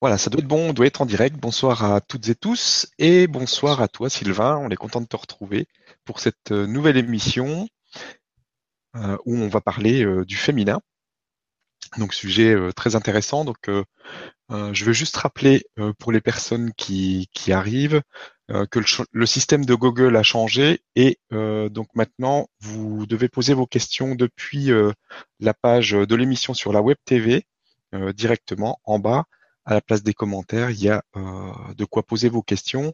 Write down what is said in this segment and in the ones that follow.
Voilà, ça doit être bon, on doit être en direct. Bonsoir à toutes et tous et bonsoir à toi Sylvain. On est content de te retrouver pour cette euh, nouvelle émission euh, où on va parler euh, du féminin. Donc sujet très intéressant. Donc je veux juste rappeler pour les personnes qui, arrivent que le, système de Google a changé et donc maintenant vous devez poser vos questions depuis la page de l'émission sur la web TV directement en bas à la place des commentaires, il y a euh, de quoi poser vos questions.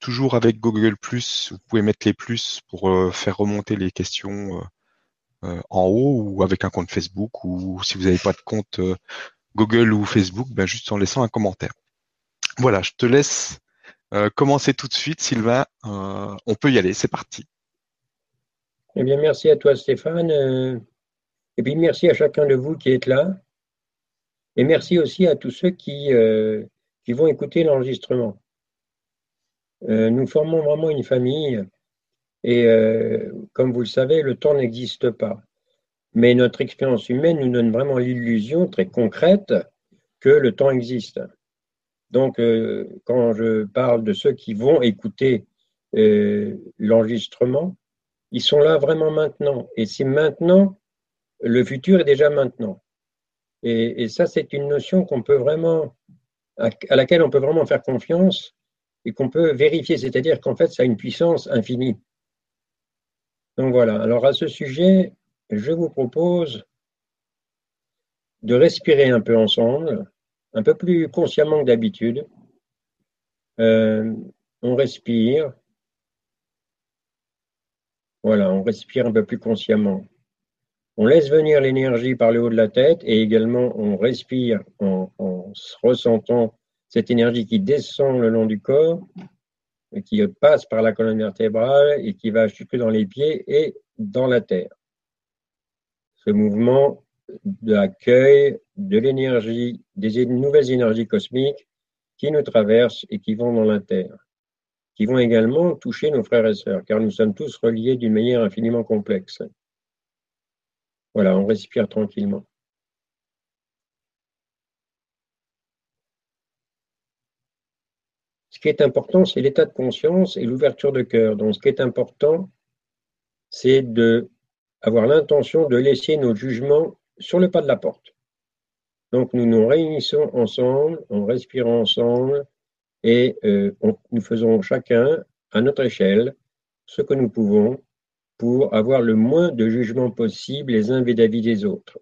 Toujours avec Google vous pouvez mettre les plus pour euh, faire remonter les questions euh, en haut ou avec un compte Facebook ou si vous n'avez pas de compte Google ou Facebook, ben juste en laissant un commentaire. Voilà, je te laisse commencer tout de suite, Sylvain. on peut y aller, c'est parti. Eh bien, merci à toi, Stéphane. Et puis, merci à chacun de vous qui êtes là. Et merci aussi à tous ceux qui, euh, vont écouter l'enregistrement. Euh, nous formons vraiment une famille et euh, comme vous le savez, le temps n'existe pas. Mais notre expérience humaine nous donne vraiment l'illusion très concrète que le temps existe. Donc, quand je parle de ceux qui vont écouter l'enregistrement, ils sont là vraiment maintenant. Et c'est maintenant, le futur est déjà maintenant. Et, ça, c'est une notion qu'on peut vraiment, à, laquelle on peut vraiment faire confiance et qu'on peut vérifier, c'est-à-dire qu'en fait, ça a une puissance infinie. Donc voilà, alors à ce sujet, je vous propose de respirer un peu ensemble, un peu plus consciemment que d'habitude. Euh, on respire. Voilà, on respire un peu plus consciemment. On laisse venir l'énergie par le haut de la tête et également on respire en, ressentant cette énergie qui descend le long du corps, et qui passe par la colonne vertébrale et qui va jusque dans les pieds et dans la terre. Ce mouvement d'accueil de l'énergie, des nouvelles énergies cosmiques qui nous traversent et qui vont dans la terre, qui vont également toucher nos frères et sœurs, car nous sommes tous reliés d'une manière infiniment complexe. Voilà, on respire tranquillement. Ce qui est important, c'est l'état de conscience et l'ouverture de cœur. Donc, ce qui est important, c'est de avoir l'intention de laisser nos jugements sur le pas de la porte. Donc, nous nous réunissons ensemble, on respire ensemble et euh, nous faisons chacun, à notre échelle, ce que nous pouvons pour avoir le moins de jugement possible les uns vis-à-vis des autres.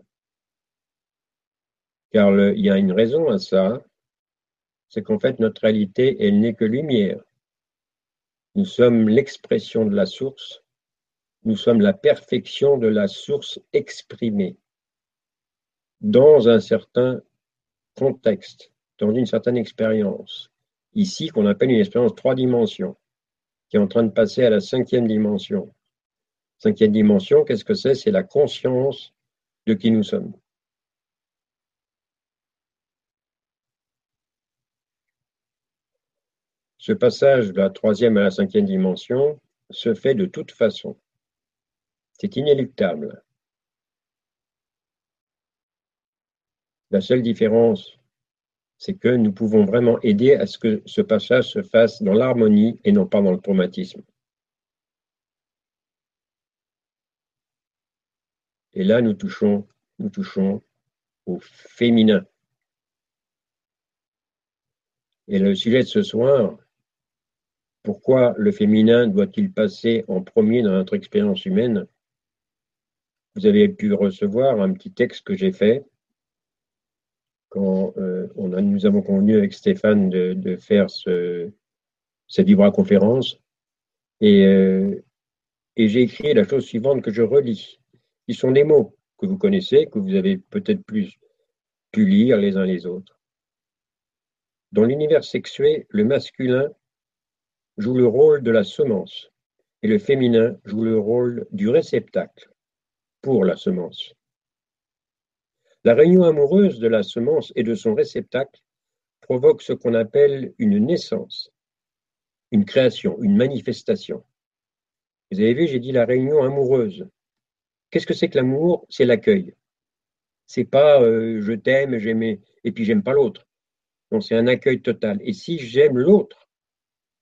Car il y a une raison à ça, c'est qu'en fait notre réalité, elle n'est que lumière. Nous sommes l'expression de la source, nous sommes la perfection de la source exprimée dans un certain contexte, dans une certaine expérience. Ici, qu'on appelle une expérience trois dimensions, qui est en train de passer à la cinquième dimension. Cinquième dimension, qu'est-ce que c'est? C'est la conscience de qui nous sommes. Ce passage de la troisième à la cinquième dimension se fait de toute façon. C'est inéluctable. La seule différence, c'est que nous pouvons vraiment aider à ce que ce passage se fasse dans l'harmonie et non pas dans le traumatisme. Et là, nous touchons, nous touchons au féminin. Et le sujet de ce soir, pourquoi le féminin doit-il passer en premier dans notre expérience humaine? Vous avez pu recevoir un petit texte que j'ai fait quand euh, on nous avons convenu avec Stéphane de, faire ce, cette vibra-conférence. Euh, et j'ai écrit la chose suivante que je relis qui sont des mots que vous connaissez, que vous avez peut-être plus pu lire les uns les autres. Dans l'univers sexué, le masculin joue le rôle de la semence et le féminin joue le rôle du réceptacle pour la semence. La réunion amoureuse de la semence et de son réceptacle provoque ce qu'on appelle une naissance, une création, une manifestation. Vous avez vu, j'ai dit la réunion amoureuse. Qu'est-ce que c'est que l'amour? C'est l'accueil. C'est pas euh, je t'aime, j'aime et puis j'aime pas l'autre. Donc c'est un accueil total. Et si j'aime l'autre,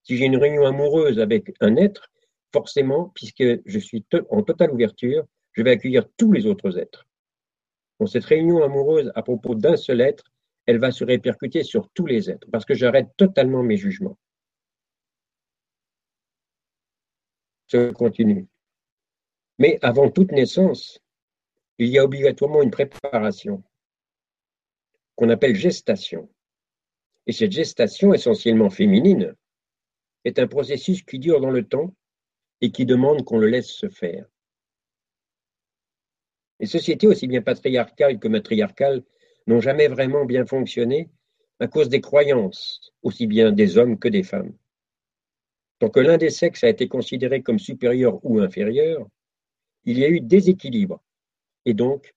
si j'ai une réunion amoureuse avec un être, forcément, puisque je suis en totale ouverture, je vais accueillir tous les autres êtres. Cette réunion amoureuse à propos d'un seul être, elle va se répercuter sur tous les êtres, parce que j'arrête totalement mes jugements. Je continue. Mais avant toute naissance, il y a obligatoirement une préparation qu'on appelle gestation. Et cette gestation, essentiellement féminine, est un processus qui dure dans le temps et qui demande qu'on le laisse se faire. Les sociétés, aussi bien patriarcales que matriarcales, n'ont jamais vraiment bien fonctionné à cause des croyances, aussi bien des hommes que des femmes. Tant que l'un des sexes a été considéré comme supérieur ou inférieur, il y a eu déséquilibre et donc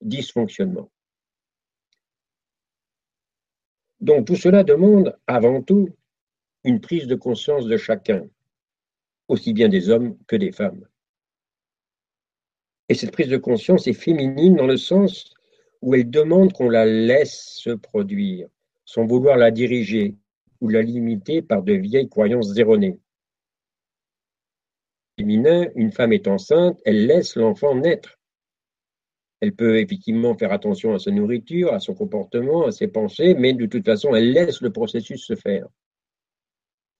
dysfonctionnement. Donc tout cela demande avant tout une prise de conscience de chacun, aussi bien des hommes que des femmes. Et cette prise de conscience est féminine dans le sens où elle demande qu'on la laisse se produire, sans vouloir la diriger ou la limiter par de vieilles croyances erronées. Féminin, une femme est enceinte, elle laisse l'enfant naître. Elle peut effectivement faire attention à sa nourriture, à son comportement, à ses pensées, mais de toute façon, elle laisse le processus se faire.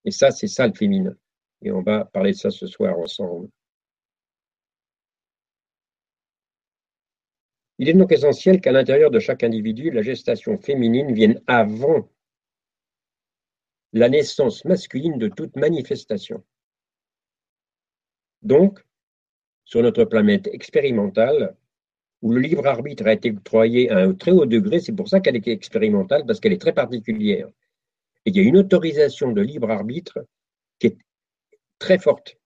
Et ça, c'est ça le féminin. Et on va parler de ça ce soir ensemble. Il est donc essentiel qu'à l'intérieur de chaque individu, la gestation féminine vienne avant la naissance masculine de toute manifestation. Donc, sur notre planète expérimentale, où le libre arbitre a été octroyé à un très haut degré, c'est pour ça qu'elle est expérimentale, parce qu'elle est très particulière. Et il y a une autorisation de libre arbitre qui est très forte.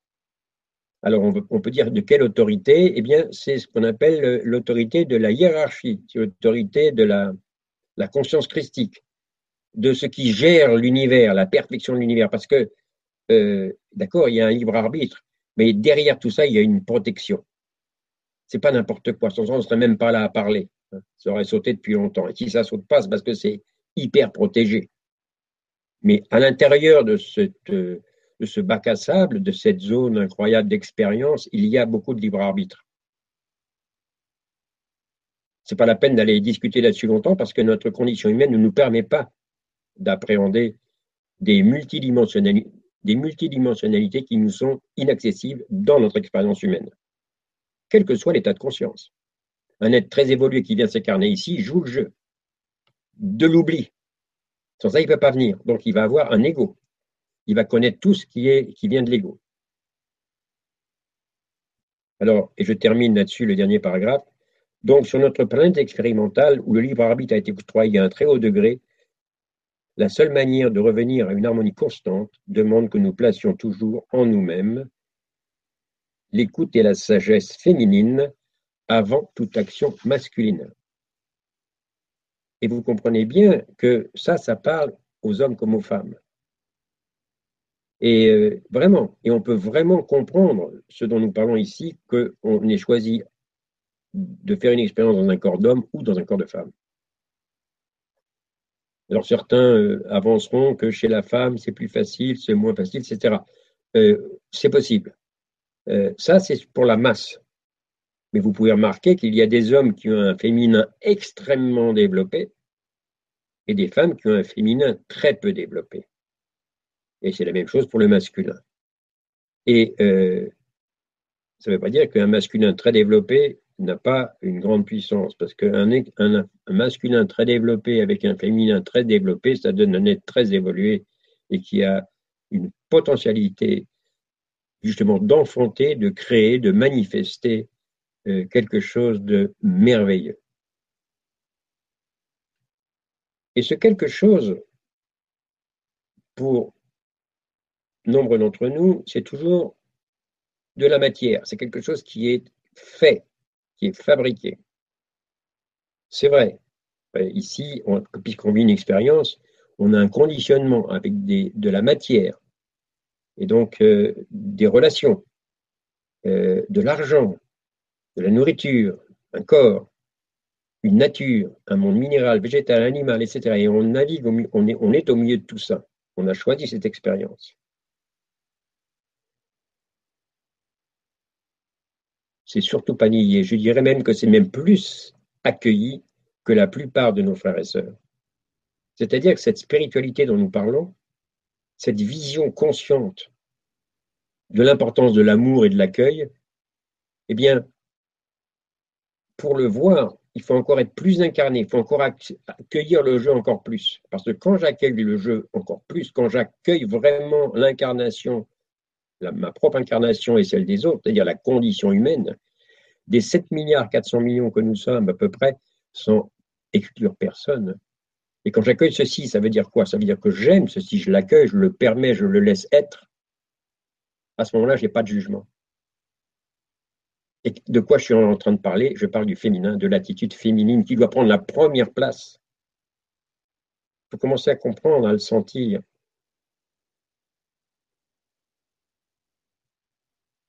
Alors, on, peut dire de quelle autorité? Eh bien, c'est ce qu'on appelle l'autorité de la hiérarchie, l'autorité de la, conscience christique, de ce qui gère l'univers, la perfection de l'univers. Parce que, euh, d'accord, il y a un libre arbitre, mais derrière tout ça, il y a une protection. C'est pas n'importe quoi. Sans ça, on ne serait même pas là à parler. Ça aurait sauté depuis longtemps. Et si ça saute pas, c'est parce que c'est hyper protégé. Mais à l'intérieur de de ce bac à sable, de cette zone incroyable d'expérience, il y a beaucoup de libre arbitre. Ce n'est pas la peine d'aller discuter là-dessus longtemps parce que notre condition humaine ne nous permet pas d'appréhender des multidimensionnalités, des multidimensionnalités qui nous sont inaccessibles dans notre expérience humaine, quel que soit l'état de conscience. Un être très évolué qui vient s'incarner ici joue le jeu de l'oubli. Sans ça, il ne peut pas venir. Donc, il va avoir un ego il va connaître tout ce qui, est, qui vient de l'ego. Alors, et je termine là-dessus le dernier paragraphe. Donc, sur notre planète expérimentale, où le libre arbitre a été octroyé à un très haut degré, la seule manière de revenir à une harmonie constante demande que nous placions toujours en nous-mêmes l'écoute et la sagesse féminine avant toute action masculine. Et vous comprenez bien que ça, ça parle aux hommes comme aux femmes. Et euh, vraiment, et on peut vraiment comprendre ce dont nous parlons ici, qu'on ait choisi de faire une expérience dans un corps d'homme ou dans un corps de femme. Alors certains euh, avanceront que chez la femme, c'est plus facile, c'est moins facile, etc. Euh, c'est possible. ça, c'est pour la masse. Mais vous pouvez remarquer qu'il y a des hommes qui ont un féminin extrêmement développé et des femmes qui ont un féminin très peu développé. Et c'est la même chose pour le masculin. Et euh, ça ne veut pas dire qu'un masculin très développé n'a pas une grande puissance, parce qu'un un, masculin très développé avec un féminin très développé, ça donne un être très évolué et qui a une potentialité justement d'enfanter, de créer, de manifester euh, quelque chose de merveilleux. Et ce quelque chose, pour nombre d'entre nous, c'est toujours de la matière. C'est quelque chose qui est fait, qui fabriqué. C'est vrai. Ici, puisqu'on vit une expérience, on a un conditionnement avec de la matière et donc euh, des relations, euh, de l'argent, de la nourriture, un corps. une nature, un monde minéral, végétal, animal, etc. Et on navigue, on on est au milieu de tout ça. On a choisi cette expérience. C'est surtout pas nié. Je dirais même que c'est même plus accueilli que la plupart de nos frères et sœurs. C'est-à-dire que cette spiritualité dont nous parlons, cette vision consciente de l'importance de l'amour et de l'accueil, eh bien, pour le voir, il faut encore être plus incarné, il faut encore accueillir le jeu encore plus. Parce que quand j'accueille le jeu encore plus, quand j'accueille vraiment l'incarnation, ma propre incarnation et celle des autres, c'est-à-dire la condition humaine, des 7 milliards 400 millions que nous sommes à peu près, sans exclure personne. Et quand j'accueille ceci, ça veut dire quoi? Ça veut dire que j'aime ceci, je l'accueille, je le permets, je le laisse être. À ce moment-là, je n'ai pas de jugement. Et de quoi je suis en train de parler? Je parle du féminin, de l'attitude féminine qui doit prendre la première place. Il faut commencer à comprendre, à le sentir.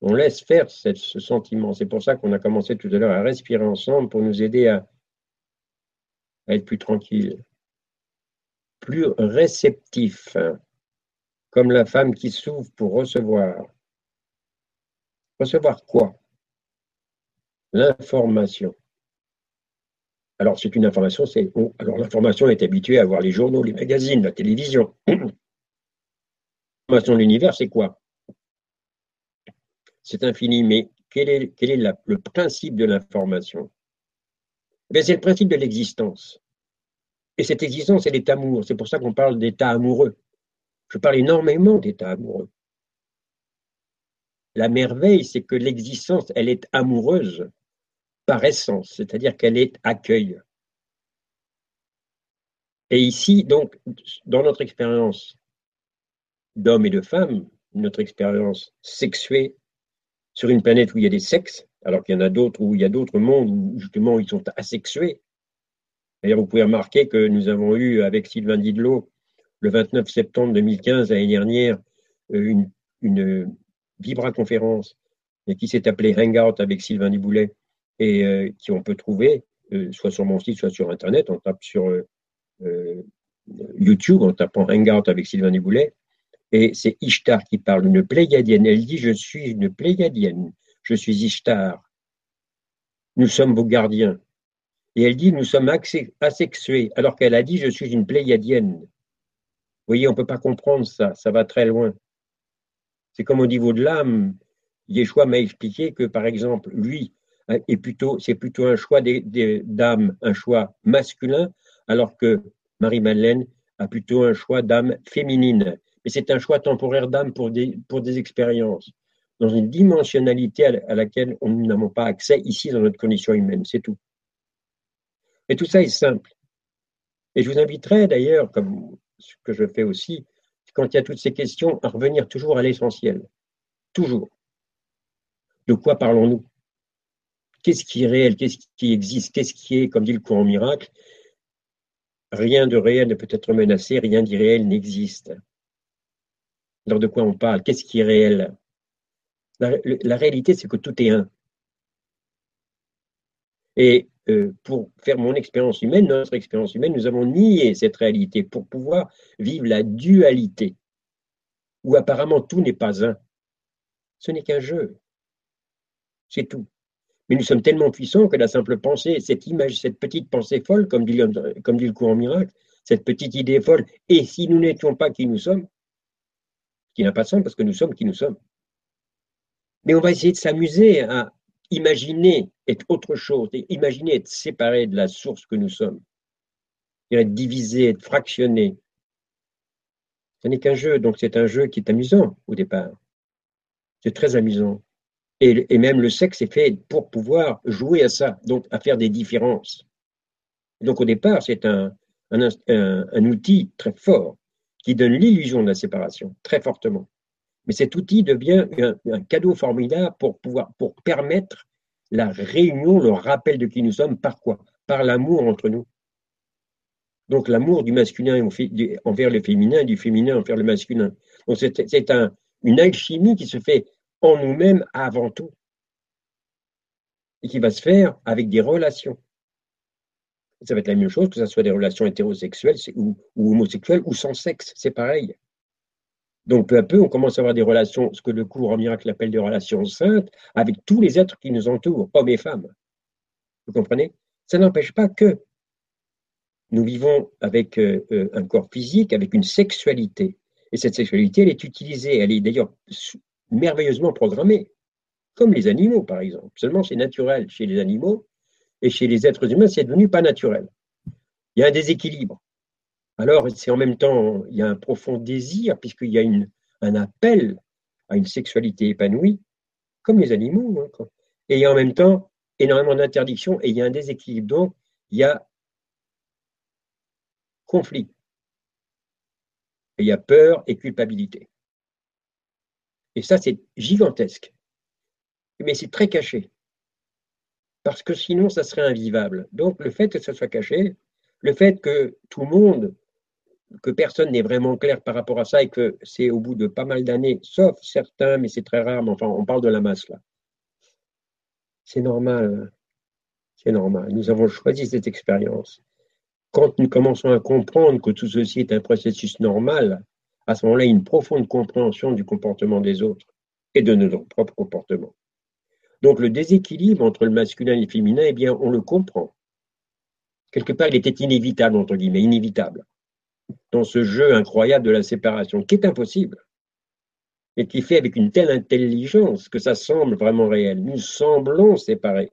On laisse faire ce sentiment. C'est pour ça qu'on a commencé tout à l'heure à respirer ensemble pour nous aider à, être plus tranquille, plus réceptif, comme la femme qui s'ouvre pour recevoir. Recevoir quoi? L'information. Alors, c'est une information, c'est. alors, l'information est habituée à voir les journaux, les magazines, la télévision. L'information de l'univers, c'est quoi? C'est infini, mais quel est, le principe de l'information? Eh C'est le principe de l'existence. Et cette existence, elle est amour. C'est pour ça qu'on parle d'état amoureux. Je parle énormément d'état amoureux. La merveille, c'est que l'existence, elle est amoureuse par essence, c'est-à-dire qu'elle est accueil. Et ici, donc, dans notre expérience d'hommes et de femmes, notre expérience sexuée sur une planète où il y a des sexes, alors qu'il y en a d'autres où il y a d'autres mondes où justement ils sont asexués. D'ailleurs, vous pouvez remarquer que nous avons eu avec Sylvain Didlot, le 29 septembre 2015, l'année dernière, euh, une, une vibra-conférence qui s'est appelée Hangout avec Sylvain Diboulet, et euh, qui on peut trouver euh, soit sur mon site, soit sur Internet. On tape sur euh, YouTube en tapant Hangout avec Sylvain Diboulet. Et c'est Ishtar qui parle, une pléiadienne. Elle dit Je suis une pléiadienne, je suis Ishtar. Nous sommes vos gardiens. Et elle dit Nous sommes asexués, alors qu'elle a dit Je suis une pléiadienne. Vous voyez, on ne peut pas comprendre ça, ça va très loin. C'est comme au niveau de l'âme. Yeshua m'a expliqué que, par exemple, lui, Hein, et plutôt, c'est plutôt un choix d'âme, un choix masculin, alors que Marie-Madeleine a plutôt un choix d'âme féminine. Mais c'est un choix temporaire d'âme pour des, pour des expériences, dans une dimensionnalité à, laquelle nous n'avons pas accès ici dans notre condition humaine, c'est tout. Et tout ça est simple. Et je vous inviterai d'ailleurs, comme ce que je fais aussi, quand il y a toutes ces questions, à revenir toujours à l'essentiel. Toujours. De quoi parlons-nous? Qu'est-ce qui est réel? Qu'est-ce qui existe? Qu'est-ce qui est, comme dit le courant miracle? Rien de réel ne peut être menacé, rien d'irréel n'existe. Alors de quoi on parle? Qu'est-ce qui est réel? La, réalité, c'est que tout est un. Et euh, pour faire mon expérience humaine, notre expérience humaine, nous avons nié cette réalité pour pouvoir vivre la dualité, où apparemment tout n'est pas un. Ce n'est qu'un jeu. C'est tout. Mais nous sommes tellement puissants que la simple pensée, cette image, cette petite pensée folle, comme dit, comme dit le courant miracle, cette petite idée folle, et si nous n'étions pas qui nous sommes, qui n'a pas de sens parce que nous sommes qui nous sommes. Mais on va essayer de s'amuser à imaginer être autre chose, imaginer être séparé de la source que nous sommes, être divisé, être fractionné. Ce n'est qu'un jeu, donc c'est un jeu qui est amusant au départ. C'est très amusant. Et, même le sexe est fait pour pouvoir jouer à ça, donc à faire des différences. Donc au départ, c'est un, outil très fort qui donne l'illusion de la séparation, très fortement. Mais cet outil devient un, cadeau formidable pour pouvoir, pour permettre la réunion, le rappel de qui nous sommes, par quoi? Par l'amour entre nous. Donc l'amour du masculin envers le féminin, du féminin envers le masculin. Donc c'est un, une alchimie qui se fait en nous-mêmes avant tout, et qui va se faire avec des relations. Ça va être la même chose que ce soit des relations hétérosexuelles ou, homosexuelles ou sans sexe, c'est pareil. Donc peu à peu, on commence à avoir des relations, ce que le cours en miracle appelle des relations saintes, avec tous les êtres qui nous entourent, hommes et femmes. Vous comprenez? Ça n'empêche pas que nous vivons avec euh, euh, un corps physique, avec une sexualité. Et cette sexualité, elle est utilisée, elle est d'ailleurs merveilleusement programmée, comme les animaux, par exemple. Seulement, c'est naturel chez les animaux, et chez les êtres humains, c'est devenu pas naturel. Il y a un déséquilibre. Alors, c'est en même temps, il y a un profond désir, puisqu'il y a une, un appel à une sexualité épanouie, comme les animaux. Hein, et il y a en même temps énormément d'interdictions, et il y a un déséquilibre. Donc, il y a conflit. Il y a peur et culpabilité. Et ça, c'est gigantesque. Mais c'est très caché. Parce que sinon, ça serait invivable. Donc, le fait que ça soit caché, le fait que tout le monde, que personne n'est vraiment clair par rapport à ça et que c'est au bout de pas mal d'années, sauf certains, mais c'est très rare, mais enfin, on parle de la masse là. C'est normal. C'est normal. Nous avons choisi cette expérience quand nous commençons à comprendre que tout ceci est un processus normal, à ce moment-là, une profonde compréhension du comportement des autres et de notre propre comportement. Donc le déséquilibre entre le masculin et le féminin, eh bien, on le comprend. Quelque part, il était inévitable, entre guillemets, inévitable, dans ce jeu incroyable de la séparation, qui est impossible, et qui fait avec une telle intelligence que ça semble vraiment réel. Nous semblons séparés.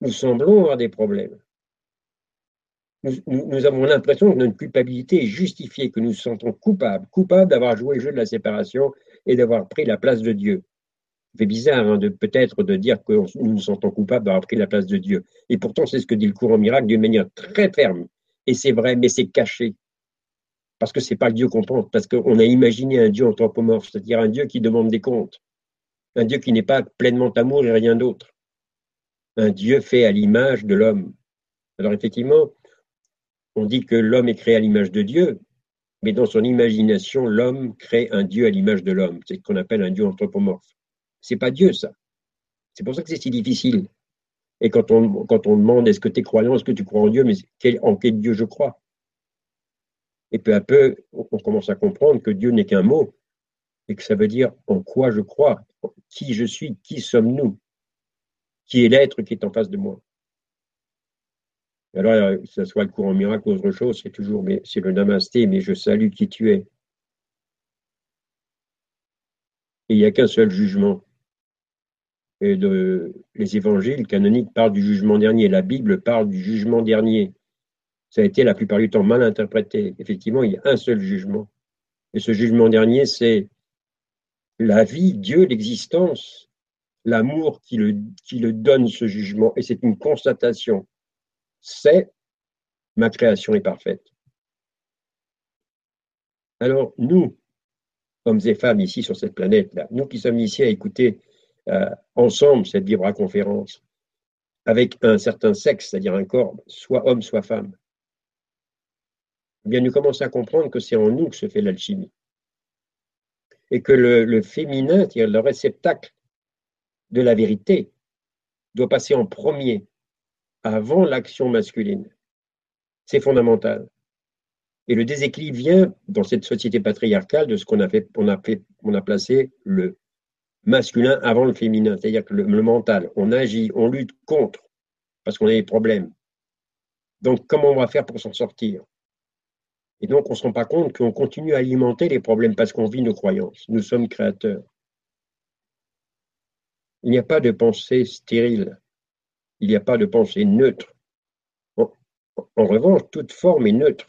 Nous semblons avoir des problèmes nous, avons l'impression que notre culpabilité est justifiée, que nous nous sentons coupables, coupables d'avoir joué le jeu de la séparation et d'avoir pris la place de Dieu. C'est bizarre hein, de peut-être de dire que nous nous sentons coupables d'avoir pris la place de Dieu. Et pourtant, c'est ce que dit le courant miracle d'une manière très ferme. Et c'est vrai, mais c'est caché. Parce que c'est pas le Dieu qu'on pense, parce qu'on a imaginé un Dieu anthropomorphe, c'est-à-dire un Dieu qui demande des comptes, un Dieu qui n'est pas pleinement amour et rien d'autre, un Dieu fait à l'image de l'homme. Alors effectivement, on dit que l'homme est créé à l'image de Dieu, mais dans son imagination, l'homme crée un Dieu à l'image de l'homme. C'est ce qu'on appelle un Dieu anthropomorphe. C'est pas Dieu, ça. C'est pour ça que c'est si difficile. Et quand on, quand on demande est-ce que tu es croyant, est-ce que tu crois en Dieu, mais en quel Dieu je crois? Et peu à peu, on commence à comprendre que Dieu n'est qu'un mot, et que ça veut dire en quoi je crois, qui je suis, qui sommes-nous, qui est l'être qui est en face de moi. Alors, euh, que ce soit le courant miracle ou autre chose, c'est toujours, mais c'est le namasté, mais je salue qui tu es. Et il n'y a qu'un seul jugement. Et de, les évangiles canoniques parlent du jugement dernier. La Bible parle du jugement dernier. Ça a été la plupart du temps mal interprété. Effectivement, il y a un seul jugement. Et ce jugement dernier, c'est la vie, Dieu, l'existence, l'amour qui le, qui le donne, ce jugement. Et c'est une constatation c'est ma création est parfaite. Alors, nous, hommes et femmes ici sur cette planète-là, nous qui sommes ici à écouter euh, ensemble cette vibra-conférence, avec un certain sexe, c'est-à-dire un corps, soit homme, soit femme, eh bien, nous commençons à comprendre que c'est en nous que se fait l'alchimie. Et que le, féminin, c'est-à-dire le réceptacle de la vérité, doit passer en premier avant l'action masculine. C'est fondamental. Et le déséquilibre vient dans cette société patriarcale de ce qu'on a a a placé le masculin avant le féminin, c'est-à-dire que le, mental, on agit, on lutte contre parce qu'on a des problèmes. Donc, comment on va faire pour s'en sortir? Et donc, on ne se rend pas compte qu'on continue à alimenter les problèmes parce qu'on vit nos croyances. Nous sommes créateurs. Il n'y a pas de pensée stérile il n'y a pas de pensée neutre. En, revanche, toute forme est neutre.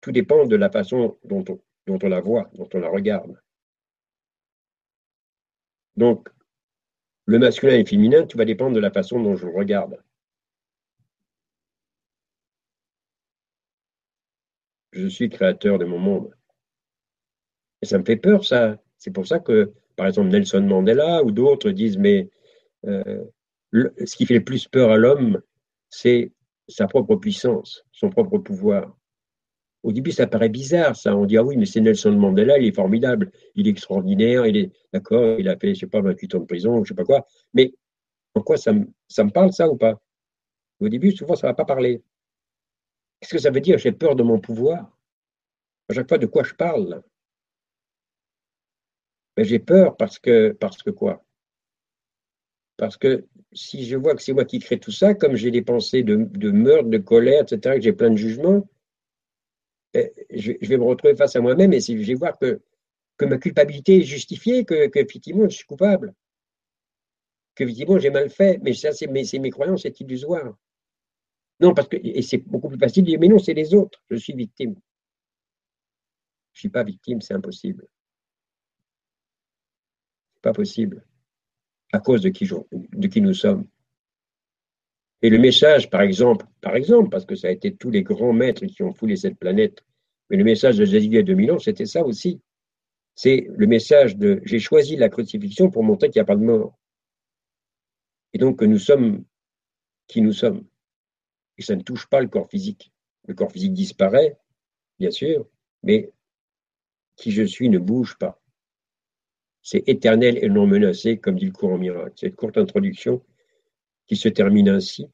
Tout dépend de la façon dont on, dont on la voit, dont on la regarde. Donc, le masculin et le féminin, tout va dépendre de la façon dont je le regarde. Je suis créateur de mon monde. Et ça me fait peur, ça. C'est pour ça que, par exemple, Nelson Mandela ou d'autres disent, mais euh, ce qui fait le plus peur à l'homme, c'est sa propre puissance, son propre pouvoir. Au début, ça paraît bizarre, ça. On dit, ah oui, mais c'est Nelson Mandela, il est formidable, il est extraordinaire, il est, d'accord, il a fait, je sais pas, 28 ans de prison, je sais pas quoi. Mais en quoi ça me, ça me parle, ça, ou pas? Au début, souvent, ça ne va pas parler. Qu'est-ce que ça veut dire? J'ai peur de mon pouvoir. À chaque fois, de quoi je parle? Ben, J'ai peur parce que, parce que quoi? Parce que si je vois que c'est moi qui crée tout ça, comme j'ai des pensées de, meurtre, de colère, etc., que j'ai plein de jugements, je, vais me retrouver face à moi-même et je vais voir que, ma culpabilité est justifiée, que, effectivement je suis coupable, que effectivement j'ai mal fait, mais ça c'est mes, croyances, c'est illusoire. Non, parce que c'est beaucoup plus facile de dire mais non, c'est les autres, je suis victime. Je ne suis pas victime, c'est impossible. C'est pas possible à cause de qui, de qui nous sommes. Et le message, par exemple, par exemple, parce que ça a été tous les grands maîtres qui ont foulé cette planète, mais le message de Jésus il y a 2000 ans, c'était ça aussi. C'est le message de j'ai choisi la crucifixion pour montrer qu'il n'y a pas de mort. Et donc que nous sommes qui nous sommes. Et ça ne touche pas le corps physique. Le corps physique disparaît, bien sûr, mais qui je suis ne bouge pas. C'est éternel et non menacé, comme dit le courant miracle. Cette courte introduction qui se termine ainsi.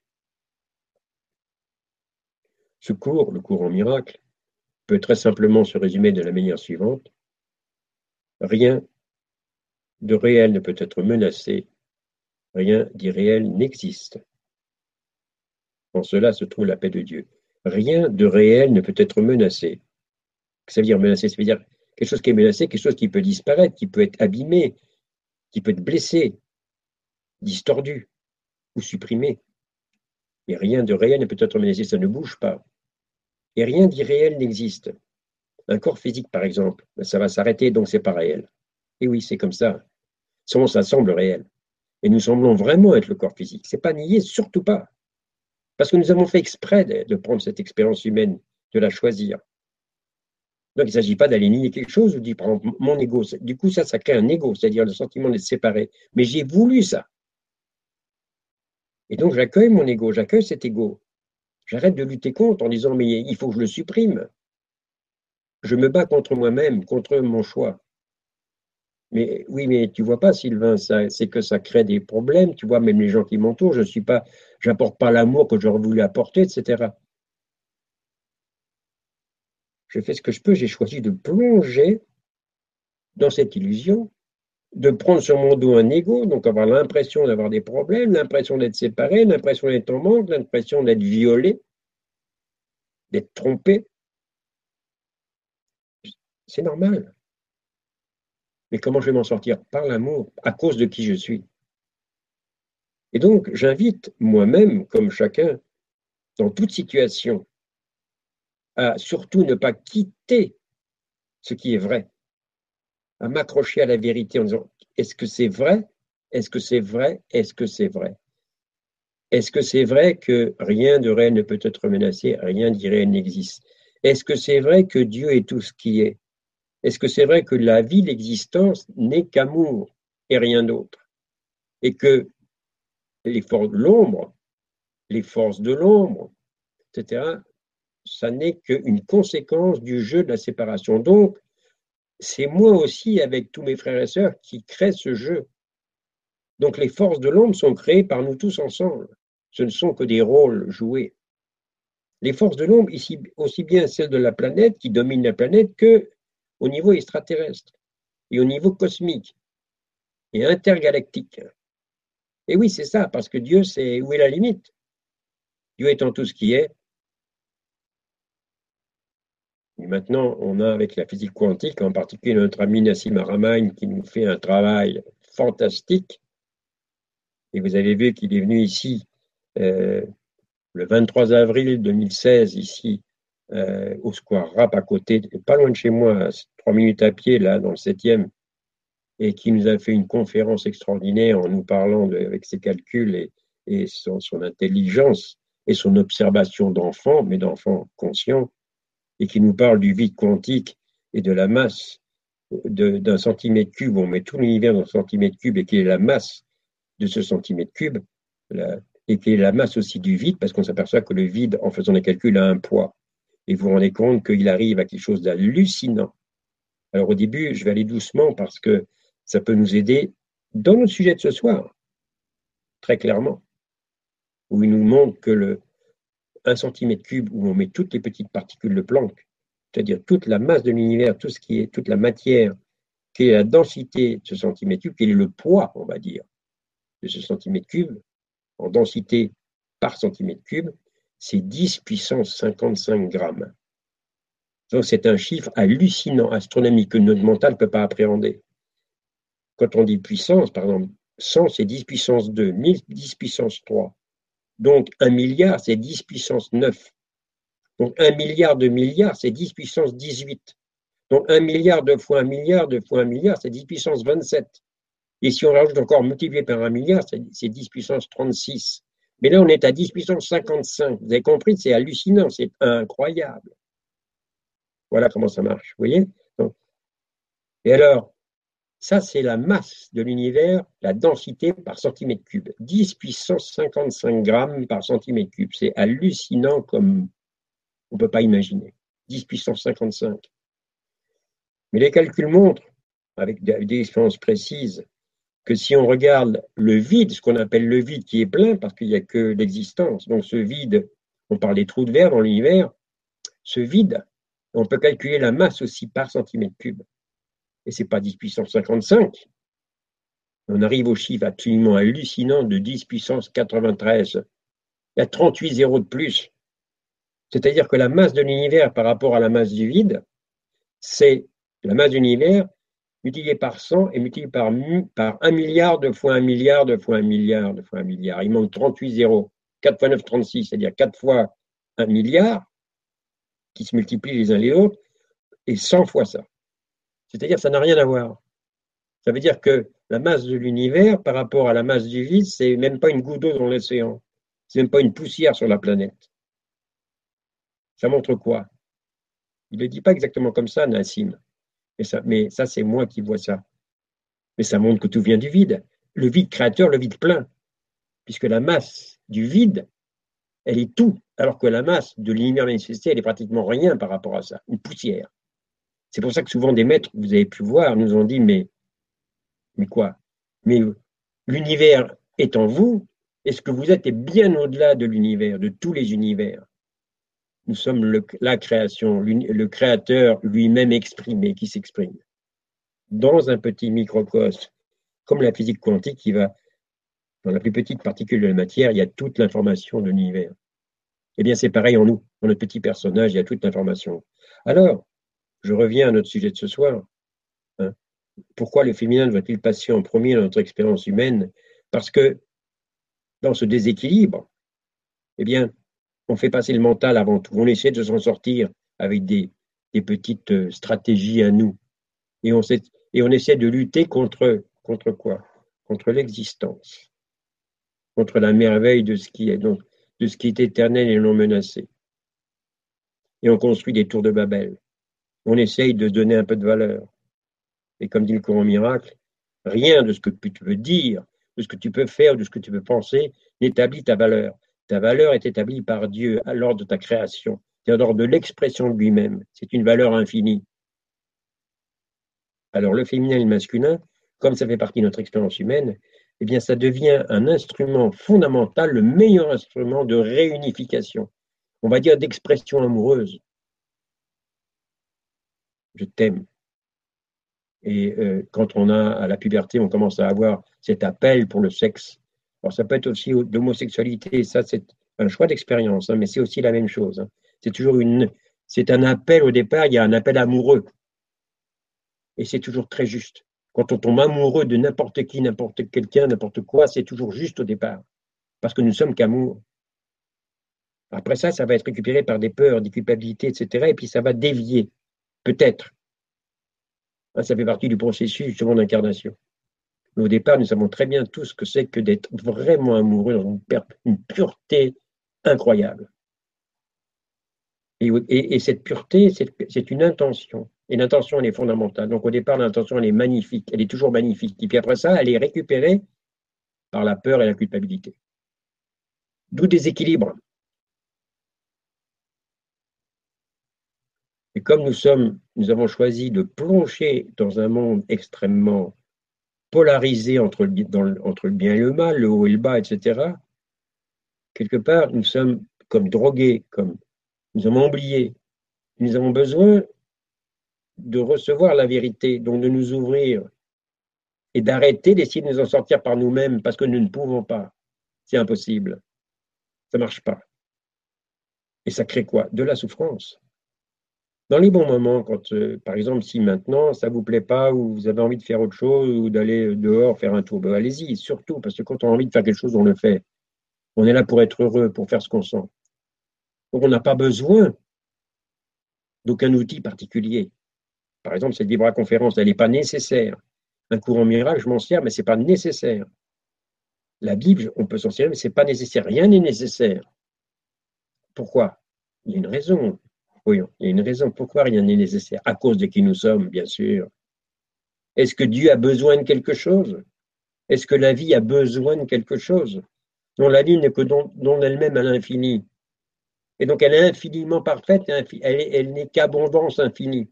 Ce cours, le courant miracle, peut très simplement se résumer de la manière suivante. Rien de réel ne peut être menacé, rien d'irréel n'existe. En cela se trouve la paix de Dieu. Rien de réel ne peut être menacé. Ça veut dire menacé, ça veut dire quelque chose qui est menacé, quelque chose qui peut disparaître, qui peut être abîmé, qui peut être blessé, distordu ou supprimé. Et rien de réel ne peut être menacé, ça ne bouge pas. Et rien d'irréel n'existe. Un corps physique, par exemple, ben, ça va s'arrêter, donc c'est pas réel. Et oui, c'est comme ça. Sinon, ça semble réel. Et nous semblons vraiment être le corps physique. C'est pas nier, surtout pas. Parce que nous avons fait exprès de prendre cette expérience humaine, de la choisir. Donc, il ne s'agit pas d'aller nier quelque chose ou d'y prendre mon ego. Du coup, ça, ça crée un ego, c'est-à-dire le sentiment d'être séparé. Mais j'ai voulu ça. Et donc, j'accueille mon ego, j'accueille cet ego. J'arrête de lutter contre en disant, mais il faut que je le supprime. Je me bats contre moi-même, contre mon choix. Mais oui, mais tu vois pas, Sylvain, c'est que ça crée des problèmes. Tu vois, même les gens qui m'entourent, je suis pas, j'apporte pas l'amour que j'aurais voulu apporter, etc. Je fais ce que je peux, j'ai choisi de plonger dans cette illusion, de prendre sur mon dos un ego, donc avoir l'impression d'avoir des problèmes, l'impression d'être séparé, l'impression d'être en manque, l'impression d'être violé, d'être trompé. C'est normal. Mais comment je vais m'en sortir? Par l'amour, à cause de qui je suis. Et donc, j'invite moi-même, comme chacun, dans toute situation, à surtout ne pas quitter ce qui est vrai, à m'accrocher à la vérité en disant est-ce que c'est vrai? Est-ce que c'est vrai? Est-ce que c'est vrai? Est-ce que c'est vrai que rien de réel ne peut être menacé, rien d'irréel n'existe. Est-ce que c'est vrai que Dieu est tout ce qui est? Est-ce que c'est vrai que la vie, l'existence n'est qu'amour et rien d'autre? Et que les forces de l'ombre, les forces de l'ombre, etc., ça n'est qu'une conséquence du jeu de la séparation. Donc, c'est moi aussi, avec tous mes frères et sœurs, qui crée ce jeu. Donc, les forces de l'ombre sont créées par nous tous ensemble. Ce ne sont que des rôles joués. Les forces de l'ombre, aussi bien celles de la planète, qui dominent la planète, que au niveau extraterrestre et au niveau cosmique et intergalactique. Et oui, c'est ça, parce que Dieu, c'est où est la limite Dieu étant tout ce qui est, maintenant, on a avec la physique quantique, en particulier notre ami Nassim Aramain, qui nous fait un travail fantastique. Et vous avez vu qu'il est venu ici euh, le 23 avril 2016, ici, euh, au Square Rap, à côté, pas loin de chez moi, trois minutes à pied, là, dans le 7e, et qui nous a fait une conférence extraordinaire en nous parlant avec ses calculs et, et son, son intelligence et son observation d'enfant, mais d'enfant conscient, et qui nous parle du vide quantique et de la masse d'un centimètre cube, on met tout l'univers dans un centimètre cube et qui est la masse de ce centimètre cube, et qui est la masse aussi du vide, parce qu'on s'aperçoit que le vide, en faisant les calculs, a un poids. Et vous vous rendez compte qu'il arrive à quelque chose d'hallucinant. Alors au début, je vais aller doucement parce que ça peut nous aider dans notre sujet de ce soir, très clairement. où il nous montre que le 1 cm cube, où on met toutes les petites particules de Planck, c'est-à-dire toute la masse de l'univers, tout ce qui est, toute la matière, quelle est la densité de ce centimètre cube, quel est le poids, on va dire, de ce centimètre cube, en densité par centimètre cube, c'est 10 puissance 55 grammes. Donc c'est un chiffre hallucinant, astronomique, que notre mental ne peut pas appréhender. Quand on dit puissance, par exemple, 100 c'est 10 puissance 2, 1000 10 puissance 3. Donc 1 milliard c'est 10 puissance 9. Donc 1 milliard de milliards c'est 10 puissance 18. Donc 1 milliard de fois 1 milliard de fois 1 milliard c'est 10 puissance 27. Et si on rajoute encore multiplié par 1 milliard, c'est 10 puissance 36. Mais là, on est à 10 puissance 55. Vous avez compris, c'est hallucinant, c'est incroyable. Voilà comment ça marche, vous voyez? Et alors, ça, c'est la masse de l'univers, la densité par centimètre cube. 10 puissance 55 grammes par centimètre cube. C'est hallucinant comme on ne peut pas imaginer. 10 puissance 55. Mais les calculs montrent, avec des expériences précises, que si on regarde le vide, ce qu'on appelle le vide qui est plein, parce qu'il n'y a que l'existence, donc ce vide, on parle des trous de verre dans l'univers, ce vide, on peut calculer la masse aussi par centimètre cube. Et ce n'est pas 10 puissance 55. On arrive au chiffre absolument hallucinant de 10 puissance 93. Il y a 38 zéros de plus. C'est-à-dire que la masse de l'univers par rapport à la masse du vide, c'est la masse de l'univers, multiplié par 100 et multiplié par, par 1 milliard de fois 1 milliard de fois 1 milliard de fois 1 milliard. Il manque 38 zéros. 4 fois 9, 36, c'est-à-dire 4 fois 1 milliard qui se multiplient les uns les autres, et 100 fois ça. C'est-à-dire ça n'a rien à voir. Ça veut dire que la masse de l'univers par rapport à la masse du vide, c'est même pas une goutte d'eau dans l'océan. C'est même pas une poussière sur la planète. Ça montre quoi? Il ne dit pas exactement comme ça, Nassim. Mais ça, mais ça c'est moi qui vois ça. Mais ça montre que tout vient du vide. Le vide créateur, le vide plein. Puisque la masse du vide, elle est tout. Alors que la masse de l'univers manifesté, elle est pratiquement rien par rapport à ça. Une poussière. C'est pour ça que souvent des maîtres, vous avez pu voir, nous ont dit, mais, mais quoi? Mais l'univers est en vous, est-ce que vous êtes bien au-delà de l'univers, de tous les univers? Nous sommes la création, le créateur lui-même exprimé, qui s'exprime. Dans un petit microcosme, comme la physique quantique, qui va, dans la plus petite particule de la matière, il y a toute l'information de l'univers. Eh bien, c'est pareil en nous, dans notre petit personnage, il y a toute l'information. Alors, je reviens à notre sujet de ce soir. Hein. Pourquoi le féminin doit-il passer en premier dans notre expérience humaine? Parce que dans ce déséquilibre, eh bien, on fait passer le mental avant tout. On essaie de s'en sortir avec des, petites euh, stratégies à nous. Et on, essaie de lutter contre, contre quoi? Contre l'existence, contre la merveille de ce qui est, donc, de ce qui est éternel et non menacé. Et on construit des tours de Babel. On essaye de donner un peu de valeur. Et comme dit le courant miracle, rien de ce que tu peux dire, de ce que tu peux faire, de ce que tu peux penser, n'établit ta valeur. Ta valeur est établie par Dieu à l'ordre de ta création, lors de l'expression de lui-même. C'est une valeur infinie. Alors le féminin et le masculin, comme ça fait partie de notre expérience humaine, eh bien ça devient un instrument fondamental, le meilleur instrument de réunification, on va dire d'expression amoureuse. Je t'aime. Et euh, quand on a à la puberté, on commence à avoir cet appel pour le sexe alors ça peut être aussi l'homosexualité, ça c'est un choix d'expérience, hein, mais c'est aussi la même chose. Hein. C'est toujours une, c'est un appel au départ, il y a un appel amoureux. Et c'est toujours très juste. Quand on tombe amoureux de n'importe qui, n'importe quelqu'un, n'importe quoi, c'est toujours juste au départ. Parce que nous sommes qu'amour. Après ça, ça va être récupéré par des peurs, des culpabilités, etc. Et puis ça va dévier, peut-être. Hein, ça fait partie du processus justement d'incarnation. Mais au départ, nous savons très bien tout ce que c'est que d'être vraiment amoureux dans une, pureté incroyable. Et, cette pureté, c'est une intention. Et l'intention, elle est fondamentale. Donc au départ, l'intention, elle est magnifique. Elle est toujours magnifique. Et puis après ça, elle est récupérée par la peur et la culpabilité. D'où des équilibres. Et comme nous sommes, nous avons choisi de plonger dans un monde extrêmement polarisé entre le, bien et le mal, le haut et le bas, etc., quelque part, nous sommes comme drogués, comme nous avons oublié. Nous avons besoin de recevoir la vérité, donc de nous ouvrir et d'arrêter d'essayer de nous en sortir par nous-mêmes parce que nous ne pouvons pas. C'est impossible. Ça ne marche pas. Et ça crée quoi? De la souffrance. Dans les bons moments, quand, euh, par exemple, si maintenant ça vous plaît pas ou vous avez envie de faire autre chose ou d'aller dehors faire un tour, ben allez-y, surtout, parce que quand on a envie de faire quelque chose, on le fait. On est là pour être heureux, pour faire ce qu'on sent. Donc on n'a pas besoin d'aucun outil particulier. Par exemple, cette libre conférence, elle n'est pas nécessaire. Un courant miracle, je m'en sers, mais ce n'est pas nécessaire. La Bible, on peut s'en servir, mais ce n'est pas nécessaire. Rien n'est nécessaire. Pourquoi? Il y a une raison. Oui, il y a une raison. Pourquoi rien n'est nécessaire À cause de qui nous sommes, bien sûr. Est-ce que Dieu a besoin de quelque chose? Est-ce que la vie a besoin de quelque chose? Non, la vie n'est que don, elle-même à l'infini. Et donc elle est infiniment parfaite, elle, n'est qu'abondance infinie.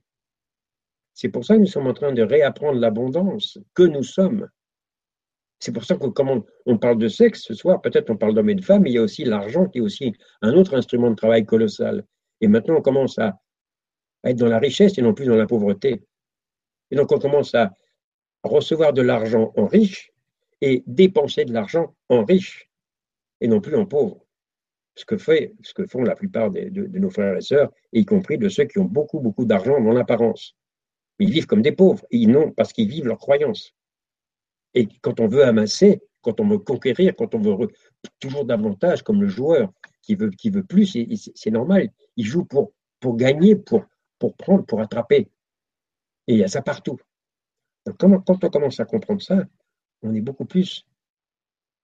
C'est pour ça que nous sommes en train de réapprendre l'abondance que nous sommes. C'est pour ça que comme on, parle de sexe ce soir, peut-être on parle d'hommes et de femmes, mais il y a aussi l'argent qui est aussi un autre instrument de travail colossal. Et maintenant on commence à, être dans la richesse et non plus dans la pauvreté. Et donc on commence à recevoir de l'argent en riche et dépenser de l'argent en riche et non plus en pauvre ce que, font la plupart de, nos frères et sœurs, y compris de ceux qui ont beaucoup, beaucoup d'argent dans l'apparence. Ils vivent comme des pauvres, ils n'ont parce qu'ils vivent leurs croyances. Et quand on veut amasser, quand on veut conquérir, quand on veut toujours davantage, comme le joueur qui veut, qui veut plus, c'est normal. Il joue pour, pour gagner, pour, pour prendre, pour attraper. Et il y a ça partout. Donc, quand on commence à comprendre ça, on est beaucoup plus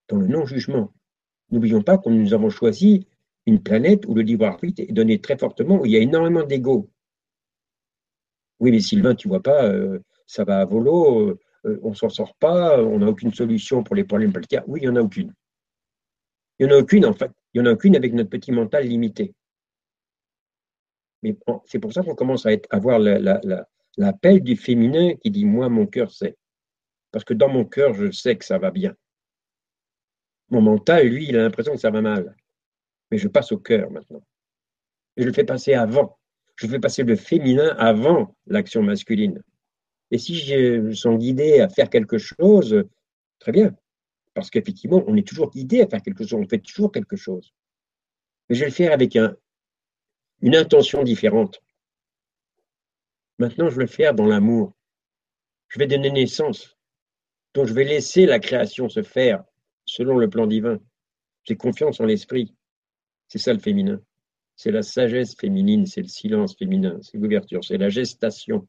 dans le non-jugement. N'oublions pas que nous avons choisi une planète où le libre arbitre est donné très fortement, où il y a énormément d'ego. Oui, mais Sylvain, tu vois pas, euh, ça va à volo, on euh, on s'en sort pas, on n'a aucune solution pour les problèmes planétaires. Oui, il n'y en a aucune. Il n'y en a aucune, en fait. Il n'y en a aucune avec notre petit mental limité. Mais c'est pour ça qu'on commence à, avoir l'appel du féminin qui dit Moi, mon cœur sait. Parce que dans mon cœur, je sais que ça va bien. Mon mental, lui, il a l'impression que ça va mal. Mais je passe au cœur maintenant. Et je le fais passer avant. Je fais passer le féminin avant l'action masculine. Et si je sens guidé à faire quelque chose, très bien. Parce qu'effectivement, on est toujours guidé à faire quelque chose, on fait toujours quelque chose. Mais je vais le faire avec une intention différente. Maintenant, je vais le faire dans l'amour. Je vais donner naissance. Donc, je vais laisser la création se faire selon le plan divin. J'ai confiance en l'esprit. C'est ça le féminin. C'est la sagesse féminine, c'est le silence féminin, c'est l'ouverture, c'est la gestation,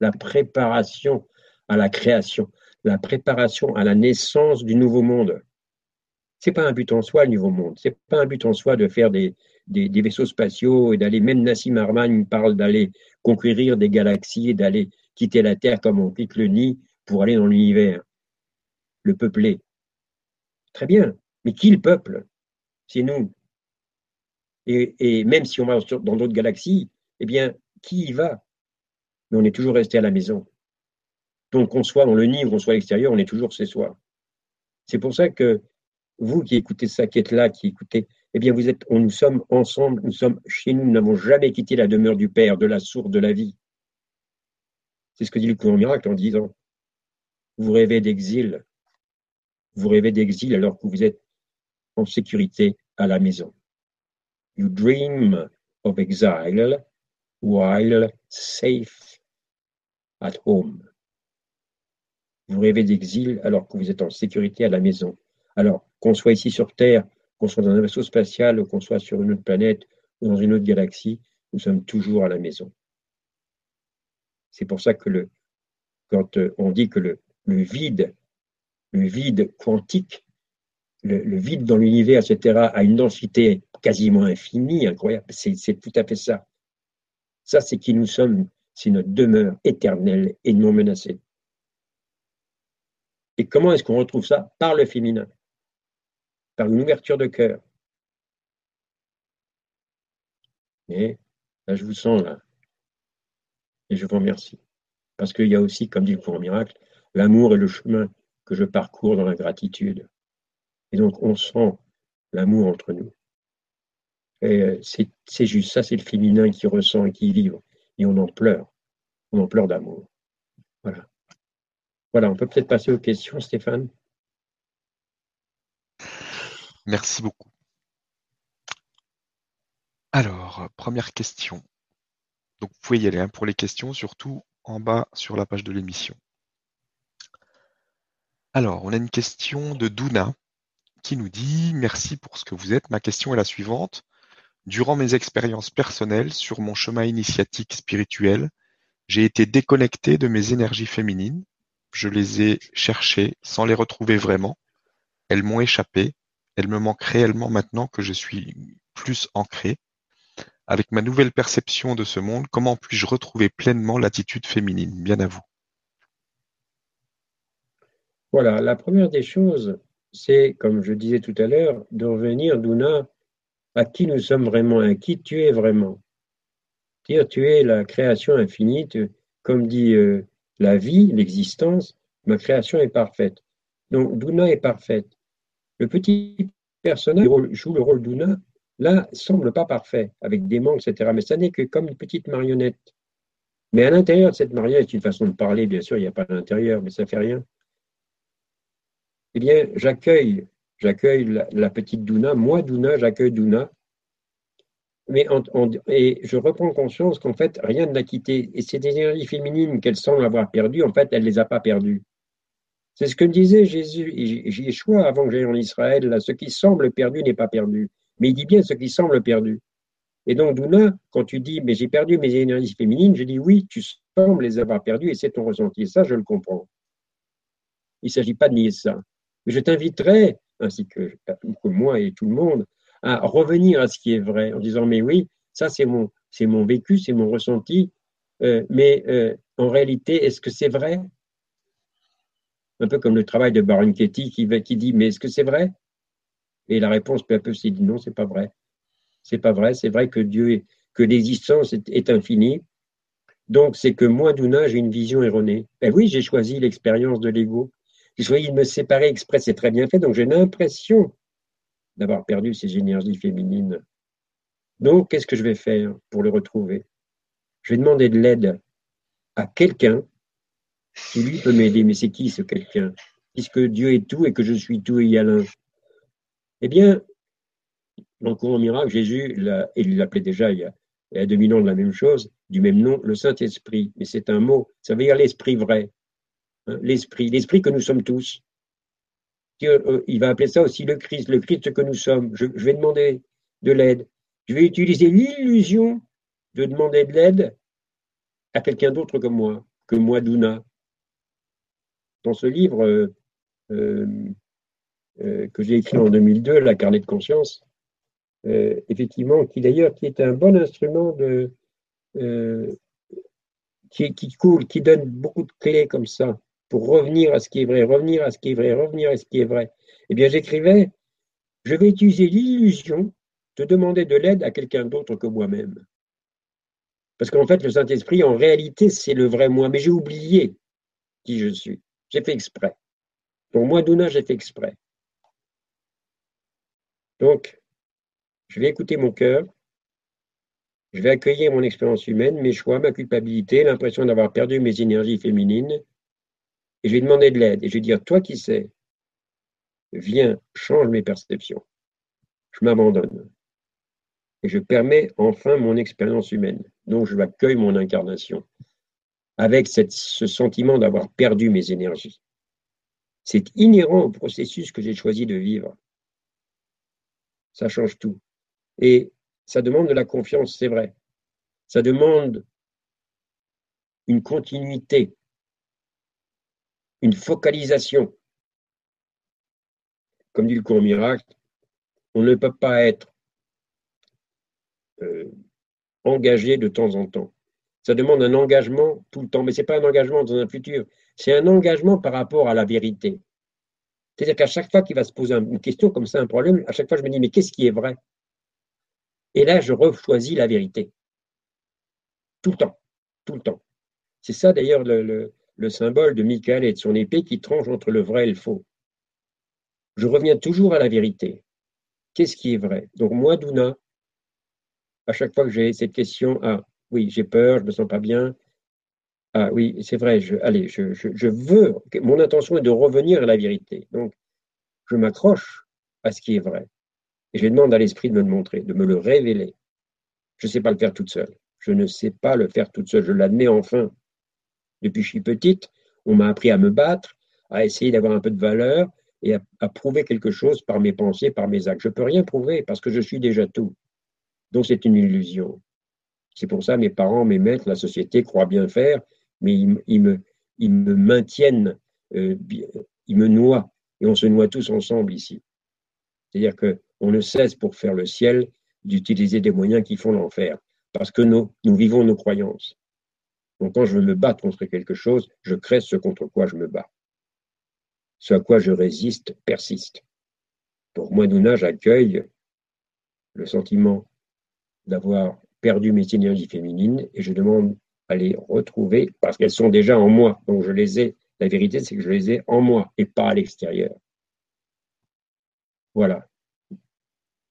la préparation à la création, la préparation à la naissance du nouveau monde. C'est pas un but en soi le nouveau monde. C'est pas un but en soi de faire des, vaisseaux spatiaux et d'aller. Même Nassim Arman parle d'aller conquérir des galaxies et d'aller quitter la Terre comme on quitte le nid pour aller dans l'univers, le peupler. Très bien. Mais qui le peuple? C'est nous. Et, même si on va dans d'autres galaxies, eh bien, qui y va? Mais on est toujours resté à la maison. Donc, qu'on soit dans le nid ou soit à l'extérieur, on est toujours chez soi. C'est pour ça que vous qui écoutez ça, qui êtes là, qui écoutez, eh bien, vous êtes, on, nous sommes ensemble, nous sommes chez nous, nous n'avons jamais quitté la demeure du Père, de la source de la vie. C'est ce que dit le courant miracle en disant Vous rêvez d'exil, vous rêvez d'exil alors que vous êtes en sécurité à la maison. You dream of exile while safe at home. Vous rêvez d'exil alors que vous êtes en sécurité à la maison. Alors, qu'on soit ici sur Terre, qu'on soit dans un vaisseau spatial, ou qu'on soit sur une autre planète ou dans une autre galaxie, nous sommes toujours à la maison. C'est pour ça que le, quand euh, on dit que le, le vide le vide quantique, le, vide dans l'univers, etc., a une densité quasiment infinie, incroyable. C'est tout à fait ça. Ça, c'est qui nous sommes, c'est notre demeure éternelle et non menacée. Et comment est-ce qu'on retrouve ça Par le féminin, par une ouverture de cœur. Et là, je vous sens là. Et je vous remercie. Parce qu'il y a aussi, comme dit le courant miracle, l'amour est le chemin que je parcours dans la gratitude. Et donc on sent l'amour entre nous. Euh, c'est juste ça, c'est le féminin qui ressent et qui vit. Et on en pleure. On en pleure d'amour. Voilà. Voilà, on peut peut-être passer aux questions, Stéphane. Merci beaucoup. Alors, première question. Donc, vous pouvez y aller hein, pour les questions, surtout en bas sur la page de l'émission. Alors, on a une question de Douna qui nous dit Merci pour ce que vous êtes. Ma question est la suivante. Durant mes expériences personnelles sur mon chemin initiatique spirituel, j'ai été déconnecté de mes énergies féminines. Je les ai cherchées sans les retrouver vraiment. Elles m'ont échappé. Elles me manquent réellement maintenant que je suis plus ancré. Avec ma nouvelle perception de ce monde, comment puis-je retrouver pleinement l'attitude féminine? Bien à vous. Voilà, la première des choses, c'est, comme je disais tout à l'heure, de revenir, Douna, à qui nous sommes vraiment, à qui tu es vraiment. Dire tu es la création infinie, comme dit euh, la vie, l'existence, ma création est parfaite. Donc Douna est parfaite. Le petit personnage joue le rôle d'Ouna, là, semble pas parfait, avec des manques, etc. Mais ça n'est que comme une petite marionnette. Mais à l'intérieur de cette marionnette, c'est une façon de parler, bien sûr, il n'y a pas d'intérieur, mais ça fait rien. Eh bien, j'accueille j'accueille la, petite Douna, moi Douna, j'accueille Douna, mais et je reprends conscience qu'en fait, rien ne l'a quitté. Et ces énergies féminines qu'elle semble avoir perdues, en fait, elle ne les a pas perdues. C'est ce que disait Jésus, Yeshua avant que j'aille en Israël, là, ce qui semble perdu n'est pas perdu. Mais il dit bien ce qui semble perdu. Et donc, Douna, quand tu dis, mais j'ai perdu mes énergies féminines, je dis oui, tu sembles les avoir perdues et c'est ton ressenti. Et ça, je le comprends. Il ne s'agit pas de nier ça. Mais je t'inviterai ainsi que, moi et tout le monde, à revenir à ce qui est vrai, en disant mais oui, ça c'est mon, c'est mon vécu, c'est mon ressenti, euh, mais euh, en réalité, est-ce que c'est vrai? Un peu comme le travail de Baron Ketty qui, qui dit mais est-ce que c'est vrai? Et la réponse peu à peu dit non, c'est pas vrai. C'est pas vrai, c'est vrai que Dieu est, que l'existence est, est infinie. Donc c'est que moi, Douna, j'ai une vision erronée. Ben oui, j'ai choisi l'expérience de l'ego j'ai choisi de me séparer exprès, c'est très bien fait, donc j'ai l'impression d'avoir perdu ces énergies féminines. Donc, qu'est-ce que je vais faire pour le retrouver? Je vais demander de l'aide à quelqu'un qui lui peut m'aider. Mais c'est qui ce quelqu'un? Puisque Dieu est tout et que je suis tout et il y a l'un. Eh bien, dans le courant miracle, Jésus, il l'appelait déjà il y, a, il y a 2000 ans de la même chose, du même nom, le Saint-Esprit. Mais c'est un mot, ça veut dire l'esprit vrai. Hein, l'esprit, l'esprit que nous sommes tous. Euh, il va appeler ça aussi le Christ, le Christ que nous sommes. Je, vais demander de l'aide. Je vais utiliser l'illusion de demander de l'aide à quelqu'un d'autre que moi, que moi, Douna. Dans ce livre euh, euh, que j'ai écrit en 2002, La carnet de conscience, effectivement, qui d'ailleurs qui est un bon instrument qui coule, qui donne beaucoup de clés comme ça pour revenir à ce qui est vrai, revenir à ce qui est vrai, revenir à ce qui est vrai, eh bien j'écrivais, je vais utiliser l'illusion de demander de l'aide à quelqu'un d'autre que moi-même. Parce qu'en fait, le Saint-Esprit, en réalité, c'est le vrai moi, mais j'ai oublié qui je suis. J'ai fait exprès. Pour moi, Douna, j'ai fait exprès. Donc, je vais écouter mon cœur, je vais accueillir mon expérience humaine, mes choix, ma culpabilité, l'impression d'avoir perdu mes énergies féminines, et je vais demander de l'aide. Et je vais dire, toi qui sais, viens, change mes perceptions. Je m'abandonne. Et je permets enfin mon expérience humaine. Donc je accueille mon incarnation avec ce sentiment d'avoir perdu mes énergies. C'est inhérent au processus que j'ai choisi de vivre. Ça change tout. Et ça demande de la confiance, c'est vrai. Ça demande une continuité une focalisation. Comme dit le cours miracle, on ne peut pas être euh, engagé de temps en temps. Ça demande un engagement tout le temps, mais ce n'est pas un engagement dans un futur, c'est un engagement par rapport à la vérité. C'est-à-dire qu'à chaque fois qu'il va se poser une question comme ça, un problème, à chaque fois je me dis, mais qu'est-ce qui est vrai? Et là, je rechoisis la vérité. Tout le temps, tout le temps. C'est ça d'ailleurs le, le symbole de Michael et de son épée qui tranche entre le vrai et le faux. Je reviens toujours à la vérité. qu'est-ce qui est vrai? Donc moi, Douna, à chaque fois que j'ai cette question, ah oui, j'ai peur, je ne me sens pas bien, ah oui, c'est vrai, je, allez, je, je, veux, mon intention est de revenir à la vérité. Donc, je m'accroche à ce qui est vrai. Et je demande à l'esprit de me le montrer, de me le révéler. Je ne sais pas le faire toute seule. Je ne sais pas le faire toute seule. Je l'admets enfin. Depuis que je suis petite, on m'a appris à me battre, à essayer d'avoir un peu de valeur et à, prouver quelque chose par mes pensées, par mes actes. Je ne peux rien prouver parce que je suis déjà tout. Donc c'est une illusion. C'est pour ça mes parents, mes maîtres, la société croient bien faire, mais ils, me, maintiennent, euh, ils me noient, et on se noie tous ensemble ici. C'est-à-dire qu'on ne cesse pour faire le ciel d'utiliser des moyens qui font l'enfer, parce que nous vivons nos croyances. Donc quand je veux me battre contre quelque chose, je crée ce contre quoi je me bats. Ce à quoi je résiste persiste. Pour moi, Nouna, j'accueille le sentiment d'avoir perdu mes énergies féminines et je demande à les retrouver parce qu'elles sont déjà en moi. Donc je les ai. La vérité, c'est que je les ai en moi et pas à l'extérieur. Voilà.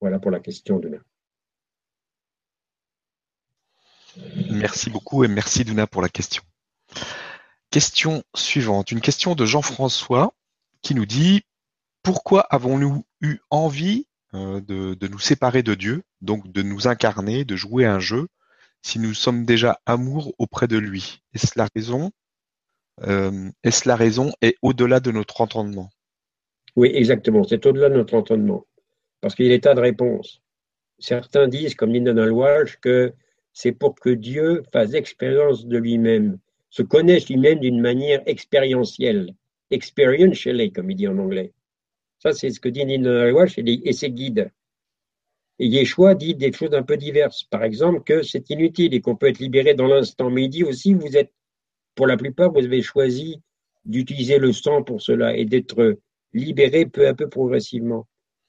Voilà pour la question de Merci beaucoup et merci Duna pour la question. Question suivante, une question de Jean-François qui nous dit pourquoi avons-nous eu envie euh, de, nous séparer de Dieu, donc de nous incarner, de jouer un jeu, si nous sommes déjà amour auprès de lui? Est-ce la raison euh, Est-ce la raison et au-delà de notre entendement? Oui, exactement. C'est au-delà de notre entendement. Parce qu'il y a des tas de réponses. Certains disent, comme Donald Walsh, que c'est pour que Dieu fasse expérience de lui-même, se connaisse lui-même d'une manière expérientielle, experientially, comme il dit en anglais. Ça, c'est ce que dit Nina Walsh et ses guides. Et Yeshua dit des choses un peu diverses. Par exemple, que c'est inutile et qu'on peut être libéré dans l'instant. Mais il dit aussi, vous êtes, pour la plupart, vous avez choisi d'utiliser le sang pour cela et d'être libéré peu à peu progressivement.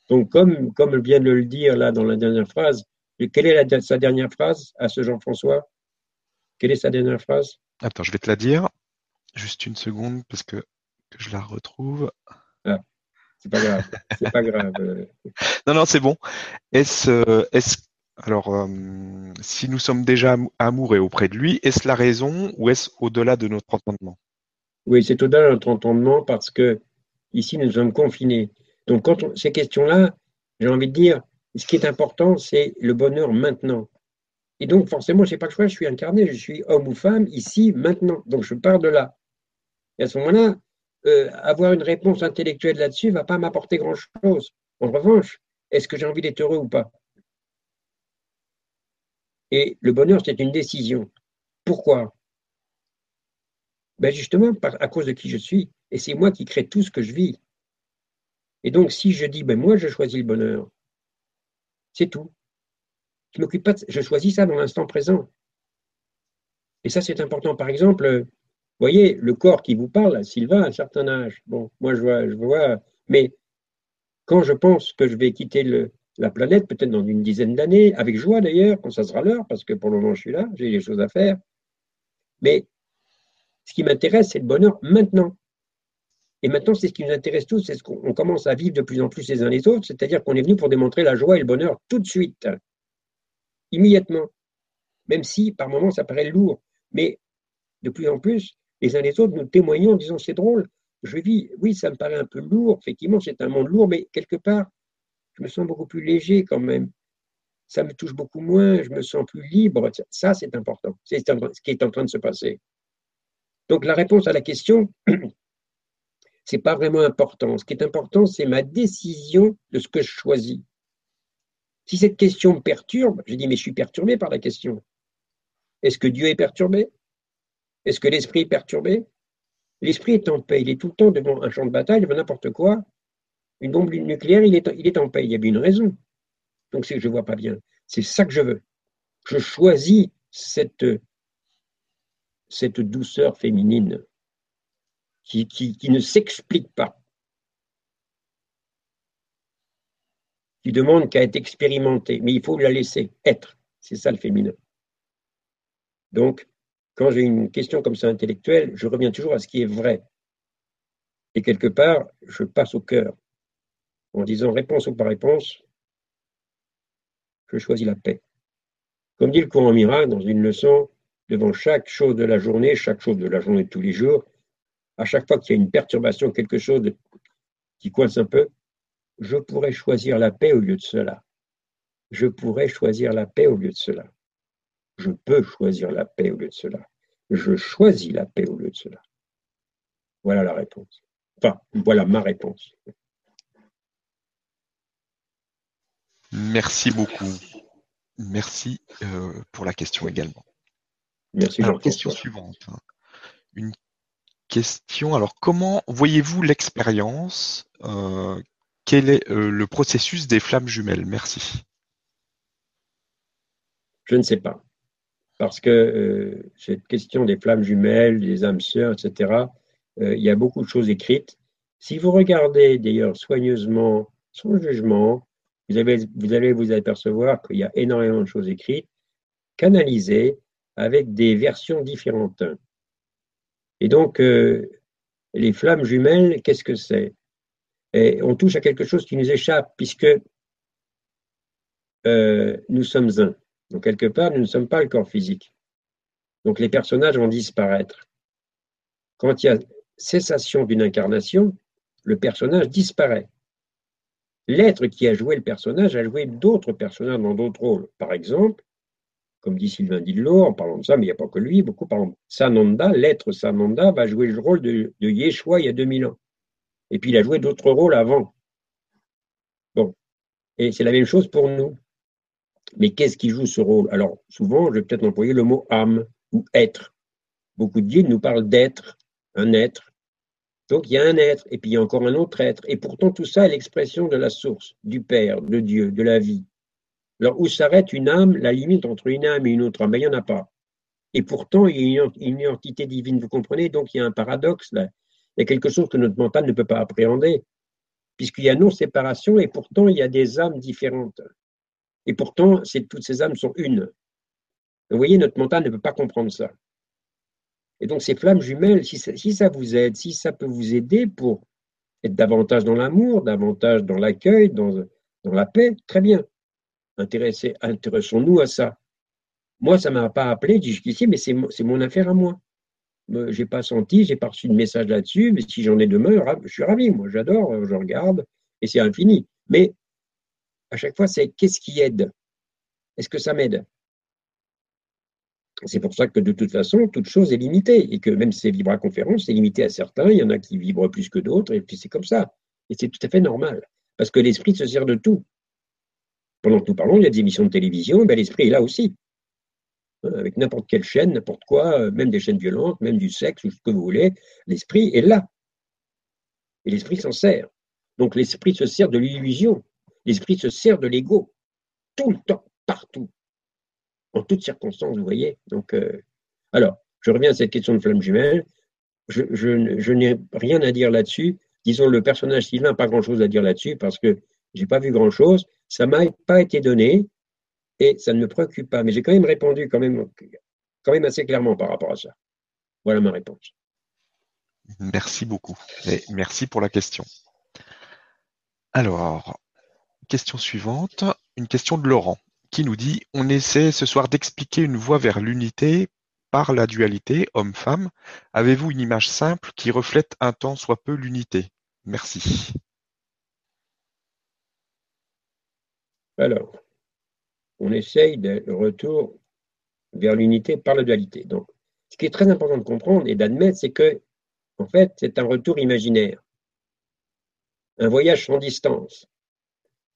Donc, comme, comme vient de le dire là dans la dernière phrase, quelle est sa dernière phrase à ce Jean-François? Quelle est sa dernière phrase? Attends, je vais te la dire. Juste une seconde parce que, je la retrouve. Ah, c'est pas grave. C'est pas grave. non, non, c'est bon. Est-ce, euh, est-ce, alors, euh, si nous sommes déjà amoureux auprès de lui, est-ce la raison ou est-ce au-delà de notre entendement? Oui, c'est au-delà de notre entendement parce que ici nous sommes confinés. Donc, quand ces questions-là, j'ai envie de dire, ce qui est important, c'est le bonheur maintenant. Et donc, forcément, je n'ai pas le choix, je suis incarné, je suis homme ou femme, ici, maintenant. Donc, je pars de là. Et à ce moment-là, euh, avoir une réponse intellectuelle là-dessus ne va pas m'apporter grand-chose. En revanche, est-ce que j'ai envie d'être heureux ou pas? Et le bonheur, c'est une décision. Pourquoi? Ben Justement, à cause de qui je suis. Et c'est moi qui crée tout ce que je vis. Et donc, si je dis, ben moi, je choisis le bonheur, c'est tout. Je m'occupe pas je choisis ça dans l'instant présent. Et ça, c'est important. Par exemple, vous voyez, le corps qui vous parle, Sylvain, à un certain âge. Bon, moi, je vois, je vois, mais quand je pense que je vais quitter le, la planète, peut-être dans une dizaine d'années, avec joie d'ailleurs, quand ça sera l'heure, parce que pour le moment, je suis là, j'ai des choses à faire. Mais ce qui m'intéresse, c'est le bonheur maintenant. Et maintenant, c'est ce qui nous intéresse tous, c'est ce qu'on commence à vivre de plus en plus les uns les autres, c'est-à-dire qu'on est venu pour démontrer la joie et le bonheur tout de suite, immédiatement. Même si par moments ça paraît lourd, mais de plus en plus, les uns les autres, nous témoignons en disant c'est drôle, je vis, oui, ça me paraît un peu lourd, effectivement, c'est un monde lourd, mais quelque part, je me sens beaucoup plus léger quand même. Ça me touche beaucoup moins, je me sens plus libre. Ça, c'est important. C'est ce qui est en train de se passer. Donc, la réponse à la question, c'est pas vraiment important. Ce qui est important, c'est ma décision de ce que je choisis. Si cette question me perturbe, je dis, mais je suis perturbé par la question. Est-ce que Dieu est perturbé? Est-ce que l'esprit est perturbé? L'esprit est en paix, il est tout le temps devant un champ de bataille, devant n'importe quoi. Une bombe nucléaire, il est, il est en paix, il y a une raison. Donc c'est que je ne vois pas bien. C'est ça que je veux. Je choisis cette, cette douceur féminine qui, ne s'explique pas, qui demande qu'à être expérimenté, mais il faut la laisser être. C'est ça le féminin. Donc, quand j'ai une question comme ça intellectuelle, je reviens toujours à ce qui est vrai. Et quelque part, je passe au cœur en disant réponse ou pas réponse, je choisis la paix. Comme dit le courant miracle dans une leçon, devant chaque chose de la journée, chaque chose de la journée de tous les jours, à chaque fois qu'il y a une perturbation, quelque chose qui coince un peu, je pourrais choisir la paix au lieu de cela. Je pourrais choisir la paix au lieu de cela. Je peux choisir la paix au lieu de cela. Je choisis la paix au lieu de cela. Voilà la réponse. Enfin, voilà ma réponse. Merci beaucoup. Merci euh, pour la question également. Merci. Alors, question suivante. Une question. Alors, comment voyez-vous l'expérience euh, Quel est euh, le processus des flammes jumelles? Merci. Je ne sais pas. Parce que cette question des flammes jumelles, des âmes sœurs, etc., il y a beaucoup de choses écrites. Si vous regardez d'ailleurs soigneusement, sans jugement, vous, allez vous apercevoir qu'il y a énormément de choses écrites, canalisées avec des versions différentes. Et donc, euh, les flammes jumelles, qu'est-ce que c'est? On touche à quelque chose qui nous échappe, puisque euh, nous sommes un. Donc, quelque part, nous ne sommes pas le corps physique. Donc, les personnages vont disparaître. Quand il y a cessation d'une incarnation, le personnage disparaît l'être qui a joué le personnage a joué d'autres personnages dans d'autres rôles. Par exemple, comme dit Sylvain Dillot, en parlant de ça, mais il n'y a pas que lui, beaucoup par exemple, Sananda, l'être Sananda va jouer le rôle de, Yeshua il y a 2000 ans. Et puis il a joué d'autres rôles avant. Bon. Et c'est la même chose pour nous. Mais qu'est-ce qui joue ce rôle? Alors, souvent, je vais peut-être employer le mot âme ou être. Beaucoup de guides nous parlent d'être, un être. Donc il y a un être, et puis il y a encore un autre être, et pourtant tout ça est l'expression de la source, du Père, de Dieu, de la vie. Alors où s'arrête une âme, la limite entre une âme et une autre âme? Ben, Il n'y en a pas. Et pourtant il y a une, entité divine, vous comprenez? Donc il y a un paradoxe là. Il y a quelque chose que notre mental ne peut pas appréhender, puisqu'il y a non-séparation, et pourtant il y a des âmes différentes. Et pourtant, toutes ces âmes sont une. Vous voyez, notre mental ne peut pas comprendre ça. Et donc ces flammes jumelles, si ça, vous aide, si ça peut vous aider pour être davantage dans l'amour, davantage dans l'accueil, dans la paix, très bien. Intéressons-nous à ça. Moi, ça ne m'a pas appelé jusqu'ici, mais c'est mon affaire à moi. Je n'ai pas senti, j'ai pas reçu de message là-dessus, mais si j'en ai demain, je suis ravi. Moi, j'adore, je regarde, et c'est infini. Mais à chaque fois, c'est qu'est-ce qui aide? Est-ce que ça m'aide? C'est pour ça que de toute façon, toute chose est limitée et que même ces vibra-conférences, c'est limité à certains, il y en a qui vibrent plus que d'autres, et puis c'est comme ça. Et c'est tout à fait normal, parce que l'esprit se sert de tout. Pendant que nous parlons, il y a des émissions de télévision, ben l'esprit est là aussi. Hein, avec n'importe quelle chaîne, n'importe quoi, euh, même des chaînes violentes, même du sexe ou ce que vous voulez, l'esprit est là. Et l'esprit s'en sert. Donc l'esprit se sert de l'illusion. L'esprit se sert de l'ego. Tout le temps, partout en toutes circonstances, vous voyez. Donc, euh, alors, je reviens à cette question de flamme jumelle. Je, n'ai rien à dire là-dessus. Disons, le personnage Sylvain n'a pas grand-chose à dire là-dessus parce que j'ai pas vu grand-chose. Ça m'a pas été donné et ça ne me préoccupe pas. Mais j'ai quand même répondu quand même, assez clairement par rapport à ça. Voilà ma réponse. Merci beaucoup merci pour la question. Alors, question suivante, une question de Laurent qui nous dit On essaie ce soir d'expliquer une voie vers l'unité par la dualité homme-femme. Avez-vous une image simple qui reflète un tant soit peu l'unité? Merci. Alors, on essaye de retour vers l'unité par la dualité. Donc, ce qui est très important de comprendre et d'admettre, c'est que, en fait, c'est un retour imaginaire, un voyage sans distance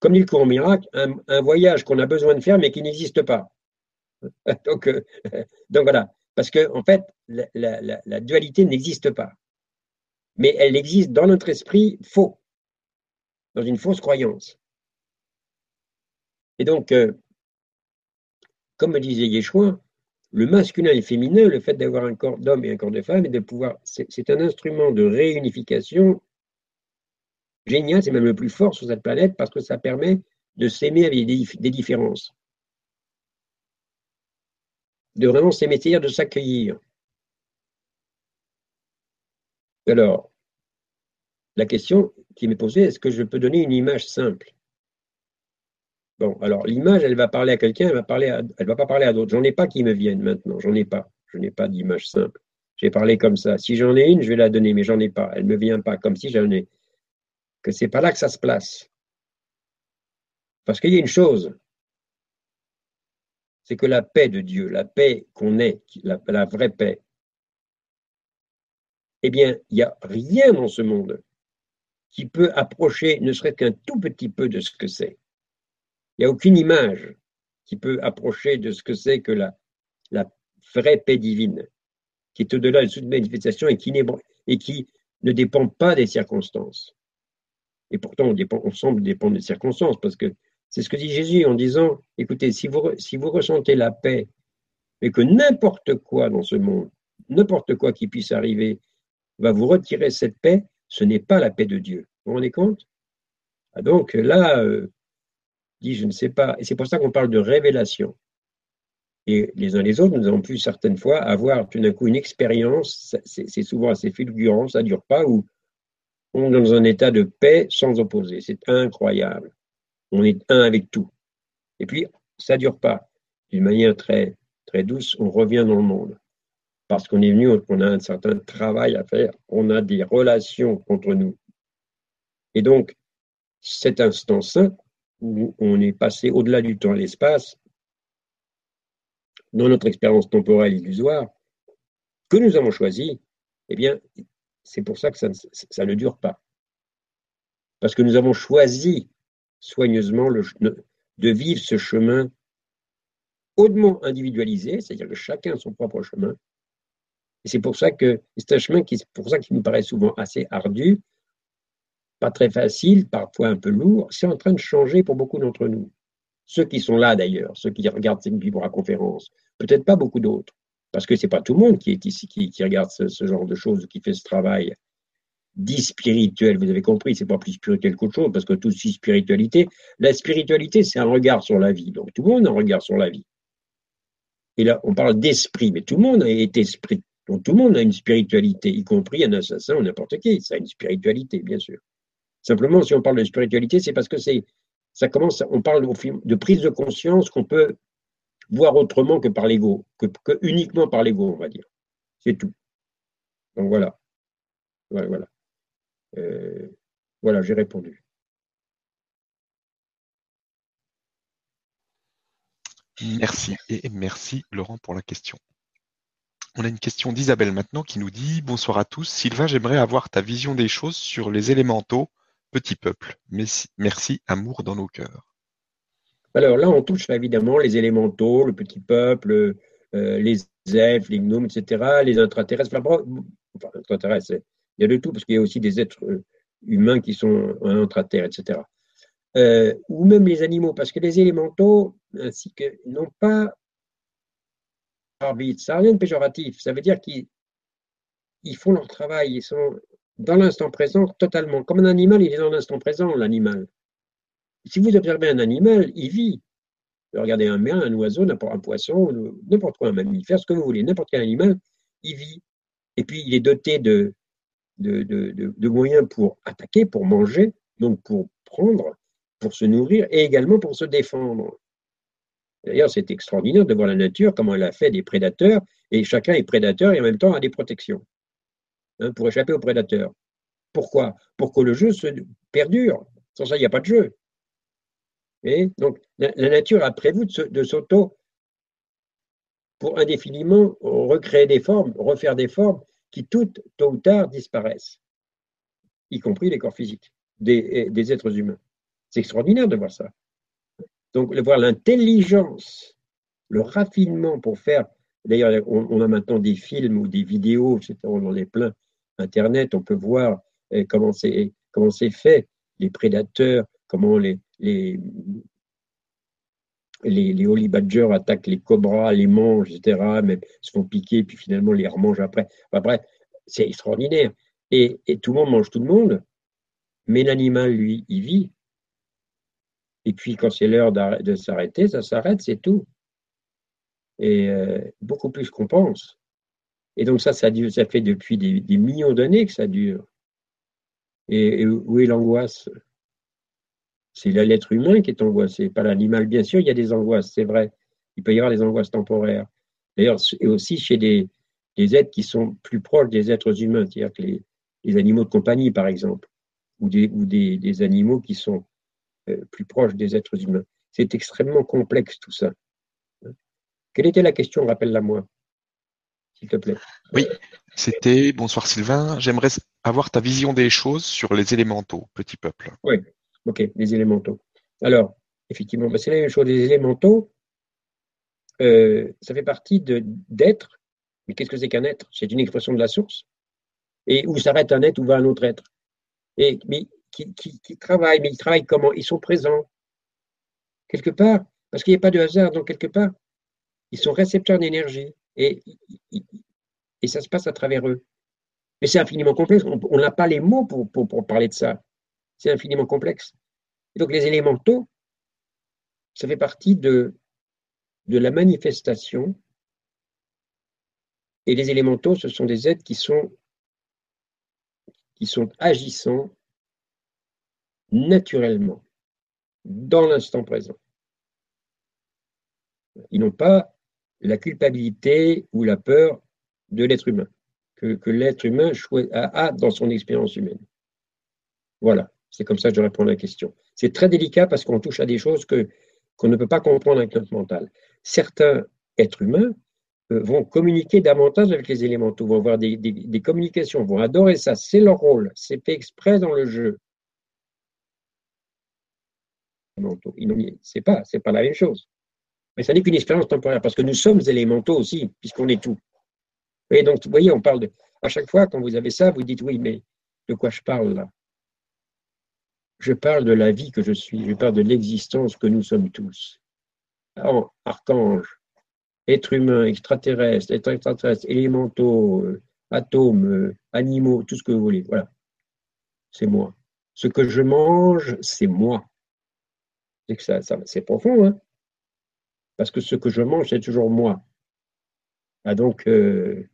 comme dit le courant miracle, un, voyage qu'on a besoin de faire mais qui n'existe pas. donc, euh, donc, voilà, parce que en fait, la, dualité n'existe pas, mais elle existe dans notre esprit faux, dans une fausse croyance. Et donc, euh, comme me disait Yeshua, le masculin et le féminin, le fait d'avoir un corps d'homme et un corps de femme, et c'est un instrument de réunification génial, c'est même le plus fort sur cette planète parce que ça permet de s'aimer avec des, différences. De vraiment s'aimer, c'est-à-dire de s'accueillir. Alors, la question qui m'est posée, est-ce que je peux donner une image simple? Bon, alors l'image, elle va parler à quelqu'un, elle va va pas parler à d'autres. J'en ai pas qui me viennent maintenant. J'en ai pas. Je n'ai pas d'image simple. J'ai parlé comme ça. Si j'en ai une, je vais la donner, mais j'en ai pas. Elle me vient pas, comme si j'en ai. Que c'est pas là que ça se place. Parce qu'il y a une chose, c'est que la paix de Dieu, la paix qu'on est, la, la vraie paix, eh bien, il n'y a rien dans ce monde qui peut approcher, ne serait qu'un tout petit peu de ce que c'est. Il n'y a aucune image qui peut approcher de ce que c'est que la, vraie paix divine, qui est au-delà de toute manifestation et qui, et qui ne dépend pas des circonstances. Et pourtant, on, dépend, semble dépendre des circonstances, parce que c'est ce que dit Jésus en disant, écoutez, si vous, ressentez la paix, et que n'importe quoi dans ce monde, n'importe quoi qui puisse arriver, va vous retirer cette paix, ce n'est pas la paix de Dieu. Vous vous rendez compte? Ah, Donc là, euh, dit je ne sais pas, et c'est pour ça qu'on parle de révélation. Et les uns les autres, nous avons pu certaines fois avoir tout d'un coup une expérience, c'est souvent assez fulgurant, ça ne dure pas, où on est dans un état de paix sans opposer. C'est incroyable. On est un avec tout. Et puis, ça ne dure pas. D'une manière très, très douce, on revient dans le monde parce qu'on est venu, on a un certain travail à faire, on a des relations entre nous. Et donc, cet instant saint, où on est passé au-delà du temps et l'espace, dans notre expérience temporelle illusoire, que nous avons choisi, eh bien, c'est pour ça que ça, ne dure pas. Parce que nous avons choisi soigneusement de vivre ce chemin hautement individualisé, c'est-à-dire que chacun a son propre chemin, et c'est pour ça que c'est un chemin qui, pour ça qui nous paraît souvent assez ardu, pas très facile, parfois un peu lourd. C'est en train de changer pour beaucoup d'entre nous. Ceux qui sont là d'ailleurs, ceux qui regardent cette à conférence, peut-être pas beaucoup d'autres, parce que c'est pas tout le monde qui est ici, qui, regarde ce, genre de choses, qui fait ce travail dit spirituel. Vous avez compris, c'est pas plus spirituel qu'autre chose, parce que tout suit spiritualité. La spiritualité, c'est un regard sur la vie. Donc tout le monde a un regard sur la vie. Et là, on parle d'esprit, mais tout le monde est esprit. Donc tout le monde a une spiritualité, y compris un assassin ou n'importe qui. Ça a une spiritualité, bien sûr. Simplement, si on parle de spiritualité, c'est parce que c'est, ça commence, on parle de prise de conscience qu'on peut voir autrement que par l'ego, que, uniquement par l'ego, on va dire. C'est tout. Donc voilà. Voilà, voilà. Euh, voilà, j'ai répondu. Merci et merci Laurent pour la question. On a une question d'Isabelle maintenant qui nous dit Bonsoir à tous. Sylvain, j'aimerais avoir ta vision des choses sur les élémentaux, petit peuple. Merci, amour dans nos cœurs. Alors là, on touche évidemment les élémentaux, le petit peuple, euh, les elfes, les gnomes, etc., les intraterrestres. Enfin, il y a de tout, parce qu'il y a aussi des êtres euh, humains qui sont intraterres, etc. Euh, ou même les animaux, parce que les élémentaux, ainsi que, n'ont pas ça n'a rien de péjoratif. Ça veut dire qu'ils font leur travail, ils sont dans l'instant présent totalement. Comme un animal, il est dans l'instant présent, l'animal. Si vous observez un animal, il vit. Regardez un main, un oiseau, n'importe un poisson, n'importe quoi, un mammifère, ce que vous voulez, n'importe quel animal, il vit. Et puis il est doté de, moyens pour attaquer, pour manger, donc pour prendre, pour se nourrir et également pour se défendre. D'ailleurs, c'est extraordinaire de voir la nature, comment elle a fait des prédateurs, et chacun est prédateur et en même temps a des protections pour échapper aux prédateurs. Pourquoi? Pour que le jeu se perdure. Sans ça, il n'y a pas de jeu. Donc, la, nature a prévu de, s'auto, pour indéfiniment, recréer des formes, refaire des formes qui, toutes, tôt ou tard, disparaissent, y compris les corps physiques des êtres humains. C'est extraordinaire de voir ça. Donc, voir l'intelligence, le raffinement pour faire. D'ailleurs, on, a maintenant des films ou des vidéos. On en est plein. Internet, on peut voir eh, comment c'est fait, les prédateurs, comment les les badgers attaquent les cobras, les mangent, etc. Mais se font piquer, puis finalement les remangent après. Enfin, bref, c'est extraordinaire. Et, et tout le monde mange tout le monde, mais l'animal, lui, il vit. Et puis, quand c'est l'heure de s'arrêter, ça s'arrête, c'est tout. Et euh, beaucoup plus qu'on pense. Et donc ça, ça, ça fait depuis des, millions d'années que ça dure. Et, où est l'angoisse? C'est l'être humain qui est angoissé, pas l'animal. Bien sûr, il y a des angoisses, c'est vrai. Il peut y avoir des angoisses temporaires. D'ailleurs, et aussi chez des, êtres qui sont plus proches des êtres humains, c'est-à-dire que les, animaux de compagnie, par exemple, ou des, ou des, animaux qui sont euh, plus proches des êtres humains. C'est extrêmement complexe tout ça. Quelle était la question? Rappelle-la moi, s'il te plaît. Oui, c'était bonsoir Sylvain. J'aimerais avoir ta vision des choses sur les élémentaux, petit peuple. Oui, ok, les élémentaux. Alors, effectivement, bah, c'est la même chose. Les élémentaux, euh, ça fait partie d'être. Mais qu'est-ce que c'est qu'un être? C'est une expression de la source. Et où s'arrête un être, où va un autre être? Et mais qui, qui, travaillent, mais ils travaillent comment? Ils sont présents quelque part, parce qu'il n'y a pas de hasard. Donc quelque part, ils sont récepteurs d'énergie et, ça se passe à travers eux. Mais c'est infiniment complexe. On n'a pas les mots pour, parler de ça. C'est infiniment complexe. Donc les élémentaux, ça fait partie de, de la manifestation. Et les élémentaux, ce sont des êtres qui sont, qui sont agissants naturellement, dans l'instant présent. Ils n'ont pas la culpabilité ou la peur de l'être humain, que, l'être humain a, dans son expérience humaine. Voilà, c'est comme ça que je réponds à la question. C'est très délicat parce qu'on touche à des choses que qu'on ne peut pas comprendre avec notre mental. Certains êtres humains euh, vont communiquer davantage avec les élémentaux, vont avoir des, communications, vont adorer ça, c'est leur rôle, c'est fait exprès dans le jeu. C'est pas, pas la même chose. Mais ça n'est qu'une expérience temporaire, parce que nous sommes élémentaux aussi, puisqu'on est tout. Et donc, vous voyez, on parle de. À chaque fois, quand vous avez ça, vous dites oui, mais de quoi je parle là? Je parle de la vie que je suis, je parle de l'existence que nous sommes tous. archange, être humain, extraterrestre, être extraterrestre, élémentaux, euh, atomes, euh, animaux, tout ce que vous voulez. Voilà. C'est moi. Ce que je mange, c'est moi. C'est ça, c'est profond, hein Parce que ce que je mange, c'est toujours moi. Ah donc, euh,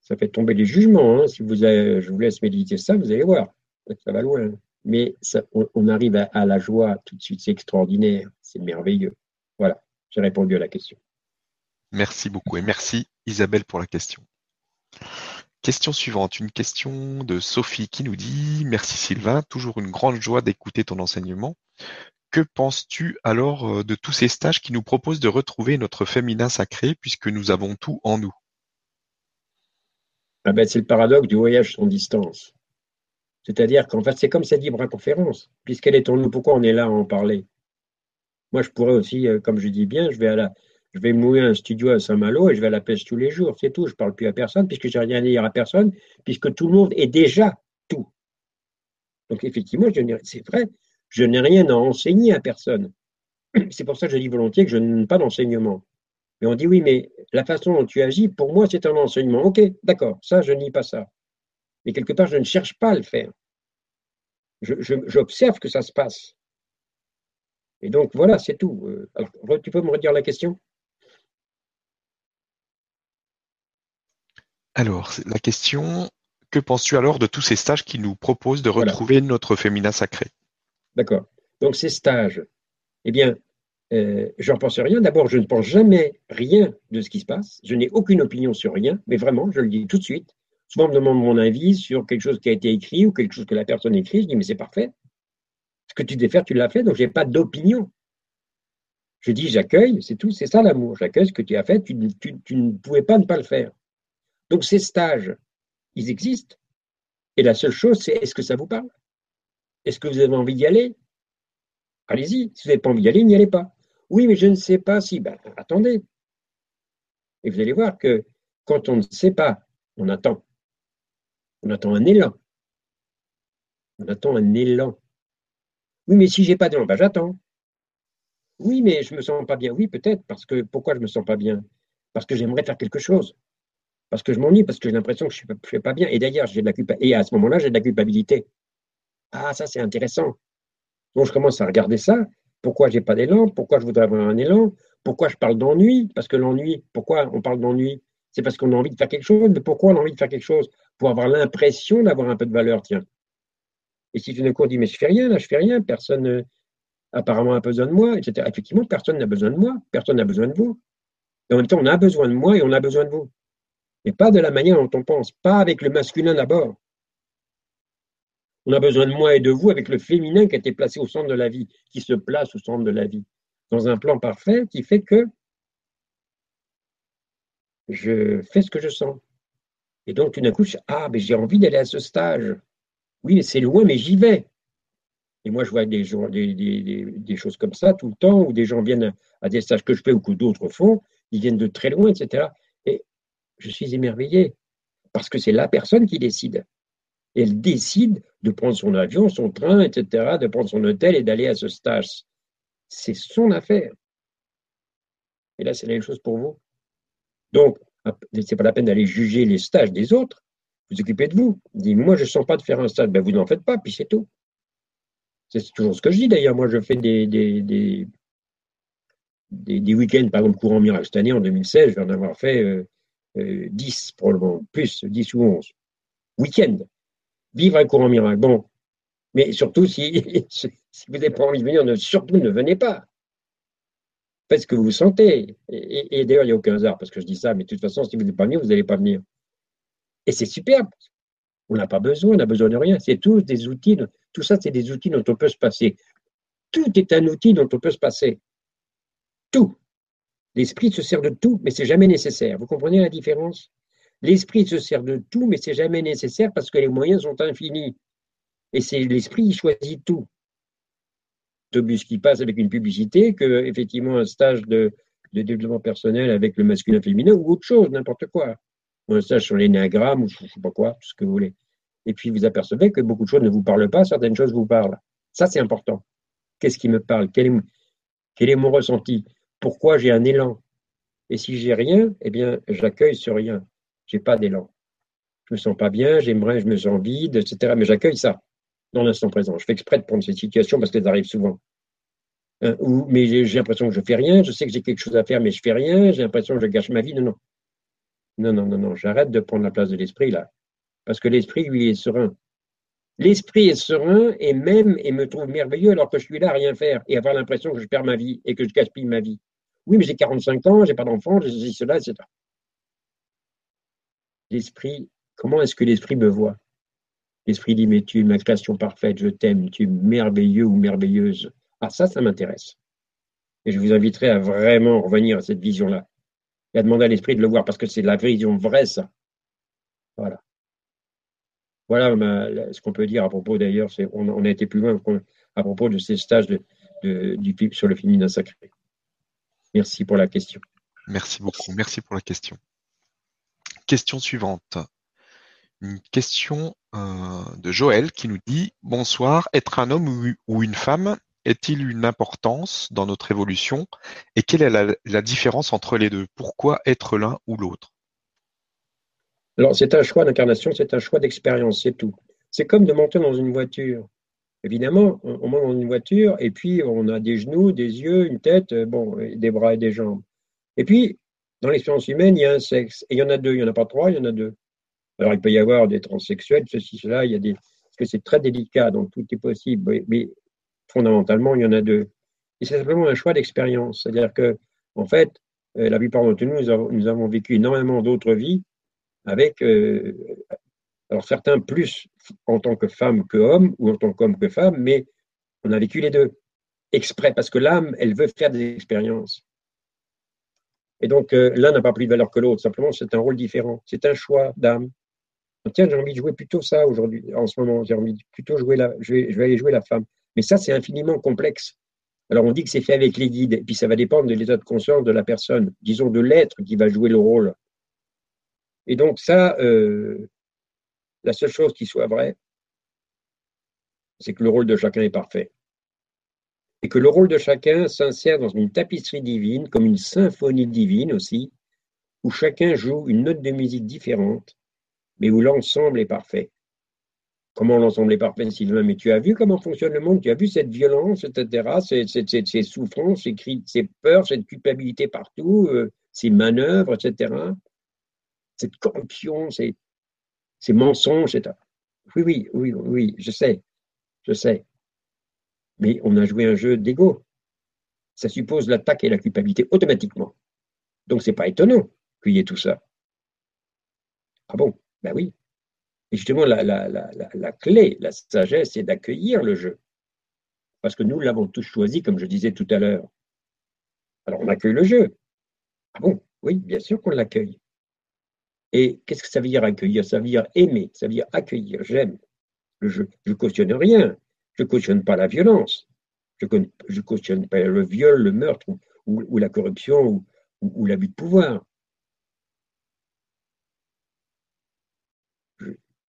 ça fait tomber les jugements. Hein. Si je vous laisse méditer ça, vous allez voir ça va loin. Mais on, arrive à, la joie tout de suite, c'est extraordinaire, c'est merveilleux. Voilà, j'ai répondu à la question. Merci beaucoup et merci Isabelle pour la question. Question suivante, une question de Sophie qui nous dit Merci Sylvain, toujours une grande joie d'écouter ton enseignement. Que penses-tu alors euh, de tous ces stages qui nous proposent de retrouver notre féminin sacré puisque nous avons tout en nous? Ah ben, C'est le paradoxe du voyage sans distance. C'est-à-dire qu'en fait, c'est comme cette libre conférence, puisqu'elle est en nous. Pourquoi on est là à en parler? Moi, je pourrais aussi, euh, comme je dis bien, je vais à la, je vais mouiller un studio à Saint-Malo et je vais à la pêche tous les jours, c'est tout. Je ne parle plus à personne puisque je n'ai rien à dire à personne, puisque tout le monde est déjà tout. Donc effectivement, c'est vrai, je n'ai rien à enseigner à personne. C'est pour ça que je dis volontiers que je n'ai pas d'enseignement. Mais on dit oui, mais la façon dont tu agis, pour moi, c'est un enseignement. Ok, d'accord, ça, je nie pas ça mais quelque part, je ne cherche pas à le faire. J'observe que ça se passe. Et donc, voilà, c'est tout. Euh, alors, tu peux me redire la question? Alors, la question, que penses-tu alors de tous ces stages qui nous proposent de retrouver notre féminin sacré? D'accord. Donc, ces stages, eh bien, euh, je n'en pense rien. D'abord, je ne pense jamais rien de ce qui se passe. Je n'ai aucune opinion sur rien, mais vraiment, je le dis tout de suite. Souvent, on me demande mon avis sur quelque chose qui a été écrit ou quelque chose que la personne écrit. Je dis, mais c'est parfait. Ce que tu devais faire, tu l'as fait, donc je n'ai pas d'opinion. Je dis, j'accueille, c'est tout, c'est ça l'amour. J'accueille ce que tu as fait, tu, ne pouvais pas ne pas le faire. Donc ces stages, ils existent. Et la seule chose, c'est est-ce que ça vous parle? Est-ce que vous avez envie d'y aller? Allez-y. Si vous n'avez pas envie d'y aller, n'y allez pas. Oui, mais je ne sais pas si. Ben, attendez. Et vous allez voir que quand on ne sait pas, on attend. On attend un élan. On attend un élan. Oui, mais si j'ai pas d'élan, ben j'attends. Oui, mais je me sens pas bien. Oui, peut-être, parce que pourquoi je me sens pas bien? Parce que j'aimerais faire quelque chose. Parce que je m'ennuie, parce que j'ai l'impression que je ne fais pas bien. Et d'ailleurs, j'ai de la. Et à ce moment-là, j'ai de la culpabilité. Ah, ça, c'est intéressant. Donc, je commence à regarder ça. Pourquoi j'ai pas d'élan? Pourquoi je voudrais avoir un élan? Pourquoi je parle d'ennui? Parce que l'ennui, pourquoi on parle d'ennui? C'est parce qu'on a envie de faire quelque chose. Mais pourquoi on a envie de faire quelque chose? Pour avoir l'impression d'avoir un peu de valeur, tiens. Et si tout d'un coup on dit, mais je fais rien, là, je fais rien, personne euh, apparemment a besoin de moi, etc. Effectivement, personne n'a besoin de moi, personne n'a besoin de vous. Et en même temps, on a besoin de moi et on a besoin de vous. Mais pas de la manière dont on pense, pas avec le masculin d'abord. On a besoin de moi et de vous avec le féminin qui a été placé au centre de la vie, qui se place au centre de la vie, dans un plan parfait qui fait que je fais ce que je sens. Et donc, tout d'un coup, je, ah, mais j'ai envie d'aller à ce stage. Oui, c'est loin, mais j'y vais. Et moi, je vois des, des, choses comme ça tout le temps, où des gens viennent à des stages que je fais ou que d'autres font, ils viennent de très loin, etc. Et je suis émerveillé, parce que c'est la personne qui décide. Elle décide de prendre son avion, son train, etc., de prendre son hôtel et d'aller à ce stage. C'est son affaire. Et là, c'est la même chose pour vous. Donc, c'est pas la peine d'aller juger les stages des autres. Vous occupez de vous. Dites, moi, je ne sens pas de faire un stage. Ben, vous n'en faites pas, puis c'est tout. C'est toujours ce que je dis d'ailleurs. Moi, je fais des, des, week-ends, par exemple, courant miracle. Cette année, en 2016, je vais en avoir fait euh, euh, 10, probablement, plus, 10 ou 11. Week-end. Vivre un courant miracle. Bon. Mais surtout, si, vous n'avez pas envie de venir, surtout ne venez pas. Faites ce que vous sentez. Et, d'ailleurs, il n'y a aucun hasard parce que je dis ça, mais de toute façon, si vous n'êtes pas venu, vous n'allez pas venir. Et c'est superbe. On n'a pas besoin, on n'a besoin de rien. C'est tous des outils. tout ça, c'est des outils dont on peut se passer. Tout est un outil dont on peut se passer. Tout. L'esprit se sert de tout, mais c'est jamais nécessaire. Vous comprenez la différence? L'esprit se sert de tout, mais c'est jamais nécessaire parce que les moyens sont infinis. Et c'est l'esprit qui choisit tout bus qui passe avec une publicité que effectivement un stage de, développement personnel avec le masculin féminin ou autre chose, n'importe quoi. Ou un stage sur l'énéagramme ou je ne sais pas quoi, tout ce que vous voulez. Et puis vous apercevez que beaucoup de choses ne vous parlent pas, certaines choses vous parlent. Ça, c'est important. Qu'est-ce qui me parle? Quel est mon ressenti? Pourquoi j'ai un élan? Et si j'ai rien, eh bien, j'accueille ce rien. Pas d'élan. Je me sens pas bien, j'aimerais, je me sens vide, etc. Mais j'accueille ça dans l'instant présent. Je fais exprès de prendre ces situations parce qu'elles arrivent souvent. Euh, mais j'ai l'impression que je fais rien, je sais que j'ai quelque chose à faire, mais je fais rien, j'ai l'impression que je gâche ma vie. Non, non. Non, non, non, non. J'arrête de prendre la place de l'esprit, là. Parce que l'esprit, lui, est serein. L'esprit est serein et même et me trouve merveilleux alors que je suis là à rien faire et avoir l'impression que je perds ma vie et que je gaspille ma vie. Oui, mais j'ai 45 ans, j'ai pas d'enfant, j'ai ceci, cela, etc. L'esprit, comment est-ce que l'esprit me voit? L'esprit dit, mais tu es ma création parfaite, je t'aime, tu es merveilleux ou merveilleuse. Ah, ça, ça m'intéresse. Et je vous inviterai à vraiment revenir à cette vision-là et à demander à l'esprit de le voir parce que c'est la vision vraie, ça. Voilà. Voilà ce qu'on peut dire à propos d'ailleurs, on, on, a été plus loin à propos de ces stages de, du, sur le féminin sacré. Merci pour la question. Merci beaucoup. Merci pour la question. Question suivante. Une question euh, de Joël qui nous dit Bonsoir, être un homme ou une femme est-il une importance dans notre évolution et quelle est la, différence entre les deux? Pourquoi être l'un ou l'autre? Alors, c'est un choix d'incarnation, c'est un choix d'expérience, c'est tout. C'est comme de monter dans une voiture. Évidemment, on, monte dans une voiture et puis on a des genoux, des yeux, une tête, euh, bon, des bras et des jambes. Et puis, dans l'expérience humaine, il y a un sexe. Et il y en a deux, il n'y en a pas trois, il y en a deux. Alors, il peut y avoir des transsexuels, ceci, cela, il y a des. Parce que c'est très délicat, donc tout est possible. Mais fondamentalement, il y en a deux. Et c'est simplement un choix d'expérience. C'est-à-dire que, en fait, euh, la plupart d'entre nous, nous avons, vécu énormément d'autres vies avec, euh, alors certains plus en tant que femme que homme ou en tant qu'homme que femme, mais on a vécu les deux exprès parce que l'âme, elle veut faire des expériences. Et donc, euh, l'un n'a pas plus de valeur que l'autre. Simplement, c'est un rôle différent. C'est un choix d'âme. Tiens, j'ai envie de jouer plutôt ça aujourd'hui, en ce moment. J'ai envie de plutôt jouer la, je vais, aller jouer la femme. Mais ça, c'est infiniment complexe. Alors, on dit que c'est fait avec les guides, et puis ça va dépendre de l'état de conscience de la personne, disons de l'être qui va jouer le rôle. Et donc, ça, euh, la seule chose qui soit vraie, c'est que le rôle de chacun est parfait. Et que le rôle de chacun s'insère dans une tapisserie divine, comme une symphonie divine aussi, où chacun joue une note de musique différente, mais où l'ensemble est parfait comment l'ensemble est parfait, Sylvain, mais tu as vu comment fonctionne le monde, tu as vu cette violence, etc., ces, ces, souffrances, ces peurs, cette culpabilité partout, euh, ces manœuvres, etc., cette corruption, ces mensonges, etc. Oui, oui, oui, oui, je sais. je sais. Mais on a joué un jeu d'ego. Ça suppose l'attaque et la culpabilité automatiquement. Donc, ce n'est pas étonnant qu'il y ait tout ça. Ah bon? Ben oui. Et justement, la, clé, la sagesse, c'est d'accueillir le jeu. Parce que nous l'avons tous choisi, comme je disais tout à l'heure. Alors, on accueille le jeu. Ah bon? Oui, bien sûr qu'on l'accueille. Et qu'est-ce que ça veut dire accueillir? Ça veut dire aimer, ça veut dire accueillir, j'aime. Je ne cautionne rien, je ne cautionne pas la violence, je ne cautionne pas le viol, le meurtre ou, la corruption ou, l'abus de pouvoir.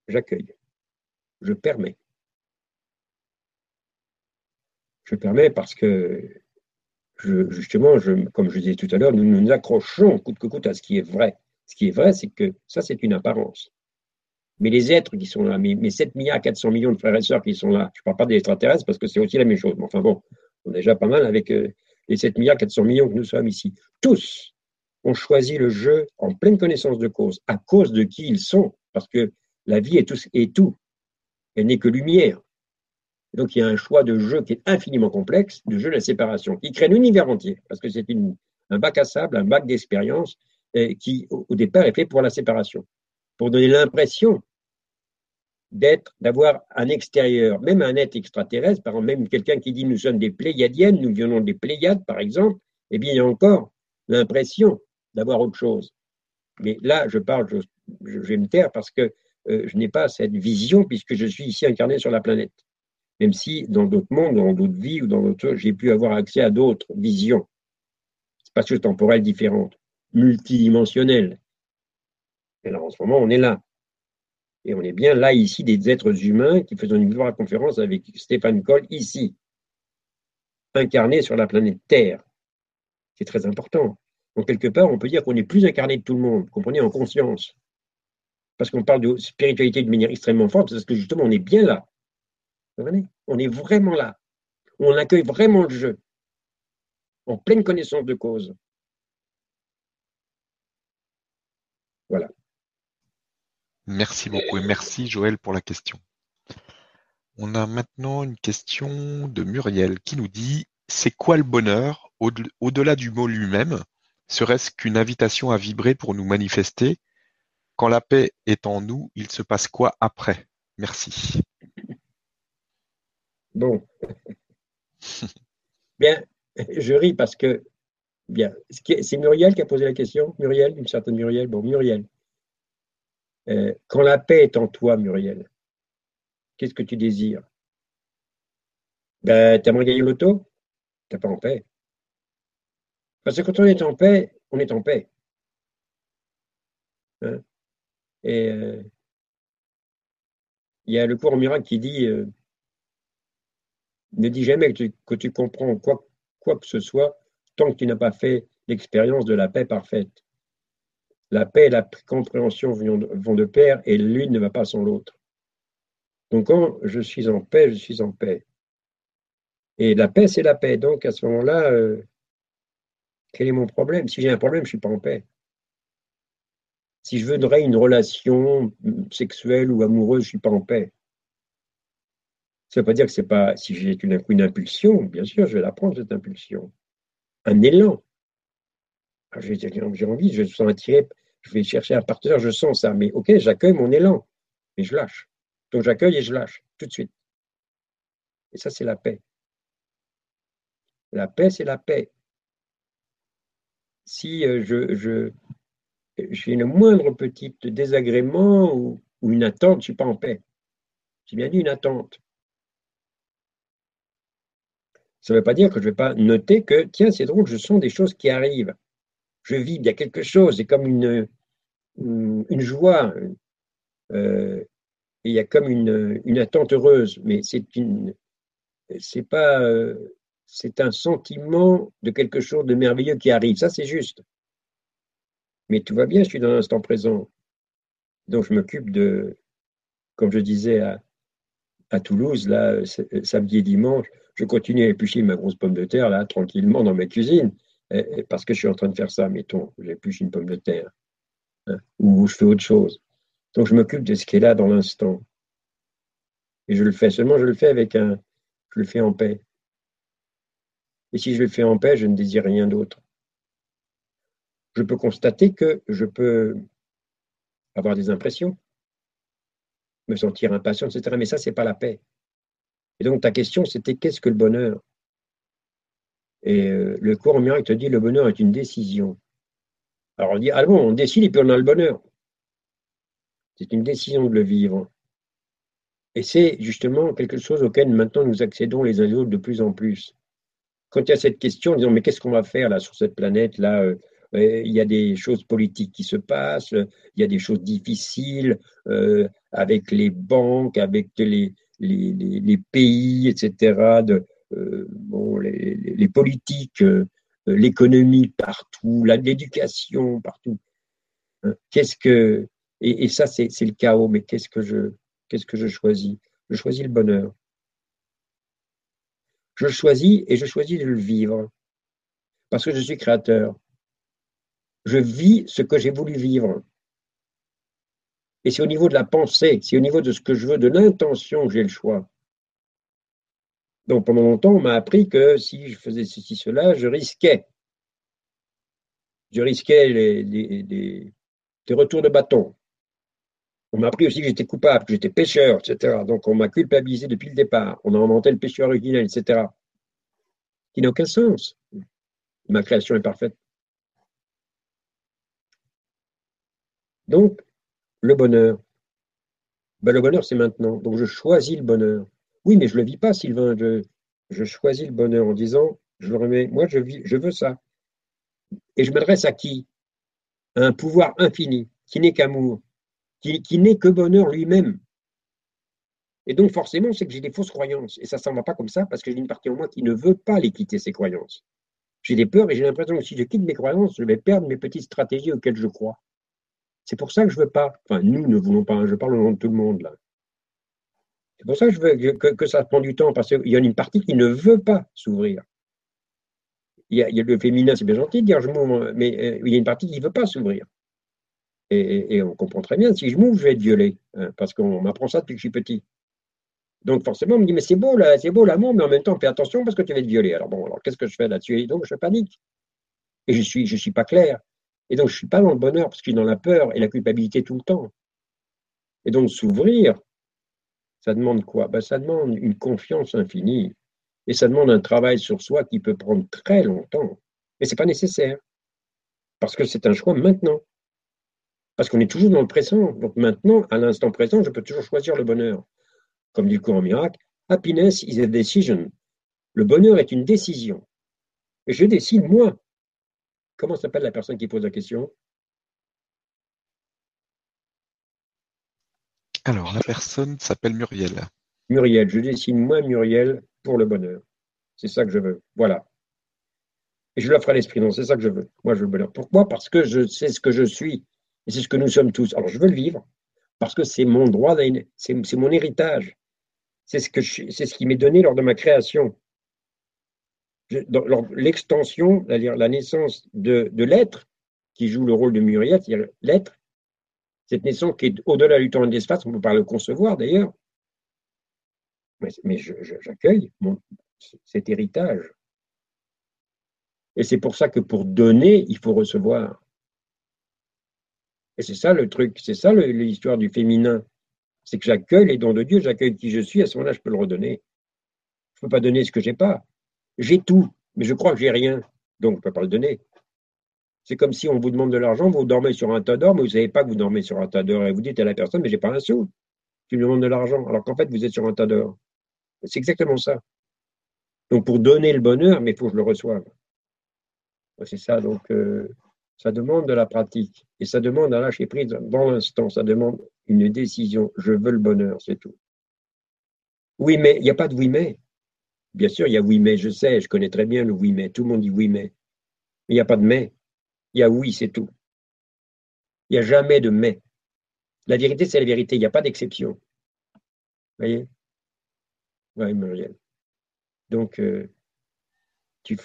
J'accueille, je permets. Je permets parce que, justement, comme je disais tout à l'heure, nous nous accrochons coûte que coûte à ce qui est vrai. Ce qui est vrai, c'est que ça, c'est une apparence. Mais les êtres qui sont là, mes, 7 milliards 400 millions de frères et sœurs qui sont là, je ne parle pas des extraterrestres parce que c'est aussi la même chose. Mais enfin bon, on est déjà pas mal avec euh, les 7 milliards 400 millions que nous sommes ici. Tous ont choisi le jeu en pleine connaissance de cause, à cause de qui ils sont, parce que la vie est tout. Est tout. Elle n'est que lumière. Donc il y a un choix de jeu qui est infiniment complexe, de jeu de la séparation, qui crée l'univers entier, parce que c'est un bac à sable, un bac d'expérience qui, au départ, est fait pour la séparation, pour donner l'impression d'être, d'avoir un extérieur, même un être extraterrestre, par exemple, même quelqu'un qui dit nous sommes des Pléiadiennes, nous venons des Pléiades, par exemple, eh bien, il y a encore l'impression d'avoir autre chose. Mais là, je parle, je, vais me taire parce que euh, je n'ai pas cette vision puisque je suis ici incarné sur la planète. Même si dans d'autres mondes, dans d'autres vies ou dans d'autres j'ai pu avoir accès à d'autres visions spatio-temporelles différentes multidimensionnel. Alors en ce moment, on est là. Et on est bien là, ici, des êtres humains qui faisons une conférence avec Stéphane Coll, ici, incarné sur la planète Terre. C'est très important. Donc, quelque part, on peut dire qu'on est plus incarné de tout le monde, comprenez, en conscience. Parce qu'on parle de spiritualité de manière extrêmement forte, parce que justement, on est bien là. Vous comprenez? On est vraiment là. On accueille vraiment le jeu, en pleine connaissance de cause. Voilà. Merci beaucoup et merci Joël pour la question. On a maintenant une question de Muriel qui nous dit C'est quoi le bonheur au-delà du mot lui-même? Serait-ce qu'une invitation à vibrer pour nous manifester? Quand la paix est en nous, il se passe quoi après? Merci. Bon. Bien, je ris parce que Bien. C'est Muriel qui a posé la question Muriel, une certaine Muriel Bon, Muriel. Euh, quand la paix est en toi, Muriel, qu'est-ce que tu désires? Ben, t'aimerais gagner l'auto T'es pas en paix. Parce que quand on est en paix, on est en paix. Hein? Et euh, il y a le cours miracle qui dit euh, ne dis jamais que tu, comprends quoi que ce soit tant que tu n'as pas fait l'expérience de la paix parfaite. La paix et la compréhension vont de pair et l'une ne va pas sans l'autre. Donc quand je suis en paix, je suis en paix. Et la paix, c'est la paix. Donc à ce moment-là, euh, quel est mon problème? Si j'ai un problème, je ne suis pas en paix. Si je voudrais une relation sexuelle ou amoureuse, je ne suis pas en paix. Ça ne veut pas dire que c'est pas, si j'ai une, une impulsion, bien sûr, je vais la prendre, cette impulsion un élan. Ah, j'ai envie, je sens attiré, je vais chercher un partenaire, je sens ça, mais ok, j'accueille mon élan, et je lâche. Donc j'accueille et je lâche, tout de suite. Et ça, c'est la paix. La paix, c'est la paix. Si euh, je, je, j'ai le moindre petit désagrément ou, ou une attente, je ne suis pas en paix. J'ai bien dit une attente. Ça ne veut pas dire que je ne vais pas noter que, tiens, c'est drôle, je sens des choses qui arrivent. Je vis, il y a quelque chose, c'est comme une, une, joie. Euh, il y a comme une, une attente heureuse, mais c'est une, c'est pas, c'est un sentiment de quelque chose de merveilleux qui arrive. Ça, c'est juste. Mais tout va bien, je suis dans l'instant présent. Donc, je m'occupe de, comme je disais à, à Toulouse, là, samedi et dimanche, je continue à éplucher ma grosse pomme de terre, là, tranquillement dans ma cuisine, parce que je suis en train de faire ça, mettons, j'épluche une pomme de terre, hein, ou je fais autre chose. Donc, je m'occupe de ce qui est là dans l'instant. Et je le fais. Seulement, je le fais avec un. Je le fais en paix. Et si je le fais en paix, je ne désire rien d'autre. Je peux constater que je peux avoir des impressions, me sentir impatient, etc. Mais ça, ce n'est pas la paix. Et donc, ta question, c'était qu'est-ce que le bonheur? Et euh, le cours en miracle te dit le bonheur est une décision. Alors, on dit, ah bon, on décide et puis on a le bonheur. C'est une décision de le vivre. Et c'est justement quelque chose auquel maintenant nous accédons les uns les autres de plus en plus. Quand il y a cette question, disons, mais qu'est-ce qu'on va faire là sur cette planète là euh, Il y a des choses politiques qui se passent, il y a des choses difficiles euh, avec les banques, avec les, les, les, pays, etc. De, bon, les, politiques, l'économie partout, l'éducation partout. Hein, qu'est-ce que et, et ça c'est le chaos. Mais qu'est-ce que je Qu'est-ce que je choisis? Je choisis le bonheur. Je choisis et je choisis de le vivre. Parce que je suis créateur. Je vis ce que j'ai voulu vivre. Et c'est au niveau de la pensée, c'est au niveau de ce que je veux, de l'intention que j'ai le choix. Donc pendant longtemps, on m'a appris que si je faisais ceci, cela, je risquais. Je risquais les, des retours de bâton. On m'a appris aussi que j'étais coupable, que j'étais pécheur, etc. Donc on m'a culpabilisé depuis le départ. On a inventé le péché originel, etc. Qui n'a aucun sens. Ma création est parfaite. Donc, le bonheur. Ben, le bonheur, c'est maintenant. Donc je choisis le bonheur. Oui, mais je ne le vis pas, Sylvain. Je, choisis le bonheur en disant, je le remets, moi je, vis, je veux ça. Et je m'adresse à qui? À un pouvoir infini, qui n'est qu'amour qui, n'est que bonheur lui-même. Et donc, forcément, c'est que j'ai des fausses croyances. Et ça ne s'en va pas comme ça parce que j'ai une partie en moi qui ne veut pas les quitter, ces croyances. J'ai des peurs et j'ai l'impression que si je quitte mes croyances, je vais perdre mes petites stratégies auxquelles je crois. C'est pour ça que je ne veux pas. Enfin, nous ne voulons pas. Hein, je parle au nom de tout le monde, là. C'est pour ça que je veux que, ça prend du temps parce qu'il y a une partie qui ne veut pas s'ouvrir. Il, y a, le féminin, c'est bien gentil de dire je m'ouvre, mais euh, il y a une partie qui ne veut pas s'ouvrir. Et, on comprend très bien, si je m'ouvre, je vais être violé, hein, parce qu'on m'apprend ça depuis que je suis petit. Donc forcément, on me dit, mais c'est beau, c'est beau l'amour, mais en même temps, fais attention parce que tu vas être violé. Alors bon, alors qu'est-ce que je fais là-dessus? Et donc, je panique. Et je suis, je suis pas clair. Et donc, je suis pas dans le bonheur parce que je suis dans la peur et la culpabilité tout le temps. Et donc, s'ouvrir, ça demande quoi? Ben, Ça demande une confiance infinie. Et ça demande un travail sur soi qui peut prendre très longtemps. Mais ce n'est pas nécessaire. Parce que c'est un choix maintenant. Parce qu'on est toujours dans le présent. Donc maintenant, à l'instant présent, je peux toujours choisir le bonheur. Comme dit le courant miracle, happiness is a decision. Le bonheur est une décision. Et je décide moi. Comment s'appelle la personne qui pose la question? Alors, la personne s'appelle Muriel. Muriel, je décide moi, Muriel, pour le bonheur. C'est ça que je veux. Voilà. Et je l'offre à l'esprit. Non, c'est ça que je veux. Moi, je veux le bonheur. Pourquoi? Parce que je sais ce que je suis. Et c'est ce que nous sommes tous. Alors je veux le vivre parce que c'est mon droit, c'est mon héritage. C'est ce, que c'est ce qui m'est donné lors de ma création. L'extension, c'est-à-dire la naissance de, l'être, qui joue le rôle de Muriel, c'est-à-dire l'être, cette naissance qui est au-delà du temps et de l'espace, on peut pas le concevoir d'ailleurs, mais, mais j'accueille cet héritage. Et c'est pour ça que pour donner, il faut recevoir. Et c'est ça le truc, c'est ça l'histoire du féminin. C'est que j'accueille les dons de Dieu, j'accueille qui je suis, à ce moment-là, je peux le redonner. Je ne peux pas donner ce que j'ai pas. J'ai tout, mais je crois que j'ai rien, donc je ne peux pas le donner. C'est comme si on vous demande de l'argent, vous dormez sur un tas d'or, mais vous ne savez pas que vous dormez sur un tas d'or, et vous dites à la personne, mais j'ai pas un sou. Tu me demandes de l'argent, alors qu'en fait, vous êtes sur un tas d'or. C'est exactement ça. Donc, pour donner le bonheur, mais il faut que je le reçoive. C'est ça, donc, euh, ça demande de la pratique et ça demande un lâcher prise dans l'instant, ça demande une décision. Je veux le bonheur, c'est tout. Oui, mais il n'y a pas de oui, mais. Bien sûr, il y a oui, mais, je sais, je connais très bien le oui, mais. Tout le monde dit oui, mais. Mais il n'y a pas de mais. Il y a oui, c'est tout. Il n'y a jamais de mais. La vérité, c'est la vérité, il n'y a pas d'exception. Vous voyez? Oui, Muriel. Donc, euh, tu,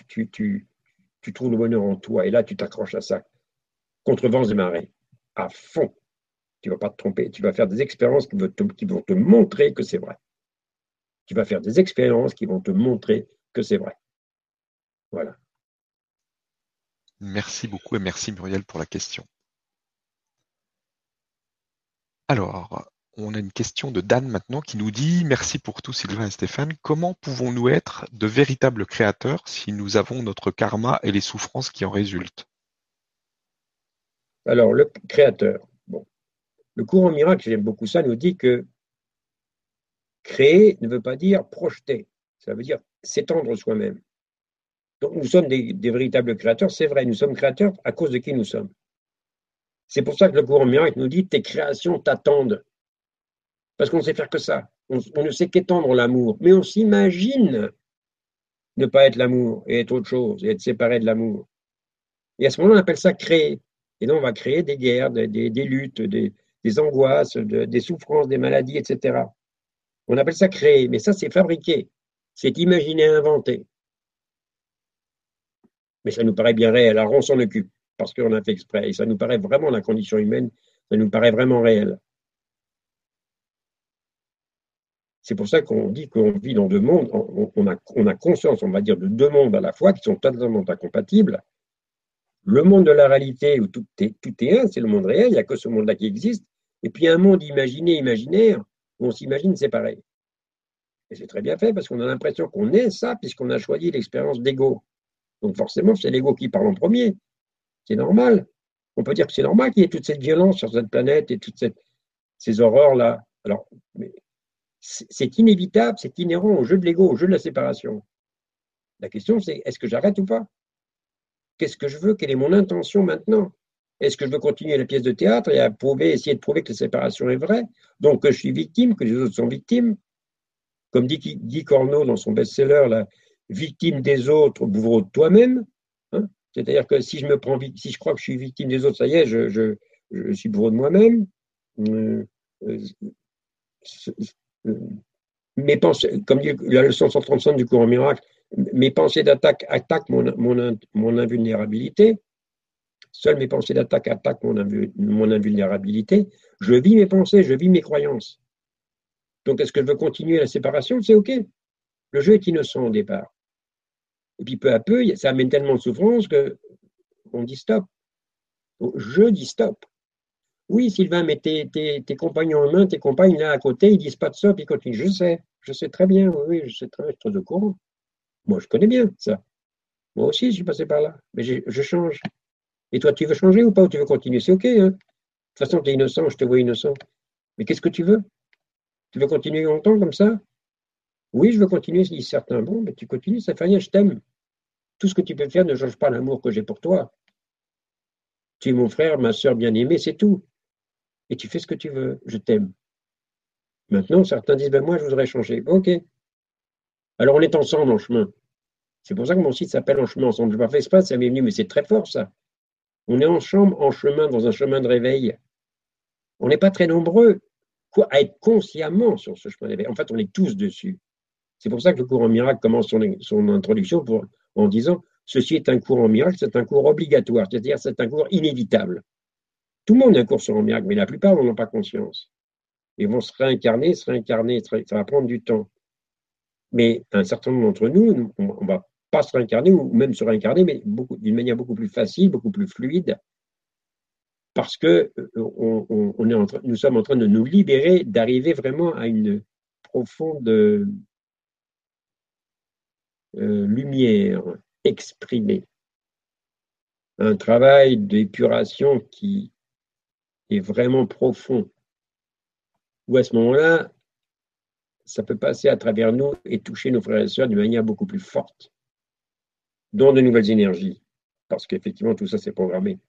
trouves le bonheur en toi. Et là, tu t'accroches à ça. Contre vents et marées. À fond. Tu ne vas pas te tromper. Tu vas faire des expériences qui vont te, montrer que c'est vrai. Tu vas faire des expériences qui vont te montrer que c'est vrai. Voilà. Merci beaucoup et merci Muriel pour la question. Alors, on a une question de Dan maintenant qui nous dit Merci pour tout Sylvain et Stéphane. Comment pouvons-nous être de véritables créateurs si nous avons notre karma et les souffrances qui en résultent? Alors, le créateur. Le courant miracle, j'aime beaucoup ça, nous dit que créer ne veut pas dire projeter. Ça veut dire s'étendre soi-même. Donc nous sommes des, véritables créateurs, c'est vrai, nous sommes créateurs à cause de qui nous sommes. C'est pour ça que le courant miracle nous dit tes créations t'attendent. Parce qu'on ne sait faire que ça. On, ne sait qu'étendre l'amour. Mais on s'imagine ne pas être l'amour et être autre chose, et être séparé de l'amour. Et à ce moment-là, on appelle ça créer. Et donc, on va créer des guerres, des, luttes, des, angoisses, des souffrances, des maladies, etc. On appelle ça créer. Mais ça, c'est fabriquer. C'est imaginer, inventer mais ça nous paraît bien réel. Alors on s'en occupe parce qu'on a fait exprès. Et ça nous paraît vraiment la condition humaine, ça nous paraît vraiment réel. C'est pour ça qu'on dit qu'on vit dans deux mondes, on, a, on a conscience, on va dire, de deux mondes à la fois qui sont totalement incompatibles. Le monde de la réalité où tout est, tout est un, c'est le monde réel, il n'y a que ce monde-là qui existe. Et puis un monde imaginé, imaginaire, où on s'imagine séparé. Et c'est très bien fait parce qu'on a l'impression qu'on est ça puisqu'on a choisi l'expérience d'ego. Donc forcément, c'est l'ego qui parle en premier. C'est normal. On peut dire que c'est normal qu'il y ait toute cette violence sur cette planète et toutes ces horreurs-là. Alors, c'est inévitable, c'est inhérent au jeu de l'ego, au jeu de la séparation. La question, c'est est-ce que j'arrête ou pas? Qu'est-ce que je veux? Quelle est mon intention maintenant? Est-ce que je veux continuer la pièce de théâtre et essayer de prouver que la séparation est vraie Donc que je suis victime, que les autres sont victimes? Comme dit Guy Corneau dans son best-seller, victime des autres, bourreau de toi-même. Hein. C'est-à-dire que si je me prends, si je crois que je suis victime des autres, ça y est, je, suis bourreau de moi-même. Euh, euh, mes pensées, comme dit la leçon 135 du courant miracle, mes pensées d'attaque attaquent mon, mon, mon, invulnérabilité. Seules mes pensées d'attaque attaquent mon, mon invulnérabilité. Je vis mes pensées, je vis mes croyances. Donc, est-ce que je veux continuer la séparation? C'est OK. Le jeu est innocent au départ. Et puis peu à peu, ça amène tellement de souffrance qu'on dit stop. Je dis stop. Oui, Sylvain, mais tes, tes, compagnons en main, tes compagnes là à côté, ils disent pas de stop, ils continuent. Je sais, je sais très bien, oui, je sais très bien, je suis très au courant. Moi, je connais bien ça. Moi aussi, je suis passé par là. Mais je, change. Et toi, tu veux changer ou pas ou tu veux continuer? C'est OK. Hein de toute façon, tu es innocent, je te vois innocent. Mais qu'est-ce que tu veux? Tu veux continuer longtemps comme ça? Oui, je veux continuer, disent certains. Bon, mais tu continues, ça fait rien, je t'aime. Tout ce que tu peux faire ne change pas l'amour que j'ai pour toi. Tu es mon frère, ma soeur bien-aimée, c'est tout. Et tu fais ce que tu veux, je t'aime. Maintenant, certains disent, ben moi, je voudrais changer. Ok. Alors, on est ensemble en chemin. C'est pour ça que mon site s'appelle En chemin ensemble. Je ne pas fait exprès, ça m'est venu, mais c'est très fort, ça. On est en chambre, en chemin, dans un chemin de réveil. On n'est pas très nombreux à être consciemment sur ce chemin de réveil. En fait, on est tous dessus. C'est pour ça que le courant miracle commence son introduction pour en disant ceci est un cours en miracle, c'est un cours obligatoire, c'est-à-dire c'est un cours inévitable. Tout le monde a un cours sur en miracle, mais la plupart n'en ont pas conscience. Ils vont se réincarner, se réincarner, ça va prendre du temps. Mais un certain nombre d'entre nous, on ne va pas se réincarner ou même se réincarner, mais d'une manière beaucoup plus facile, beaucoup plus fluide, parce que euh, nous sommes en train de nous libérer, d'arriver vraiment à une profonde lumière exprimée. Un travail d'épuration qui est vraiment profond. Où à ce moment-là, ça peut passer à travers nous et toucher nos frères et sœurs d'une manière beaucoup plus forte, dans de nouvelles énergies, parce qu'effectivement, tout ça, c'est programmé.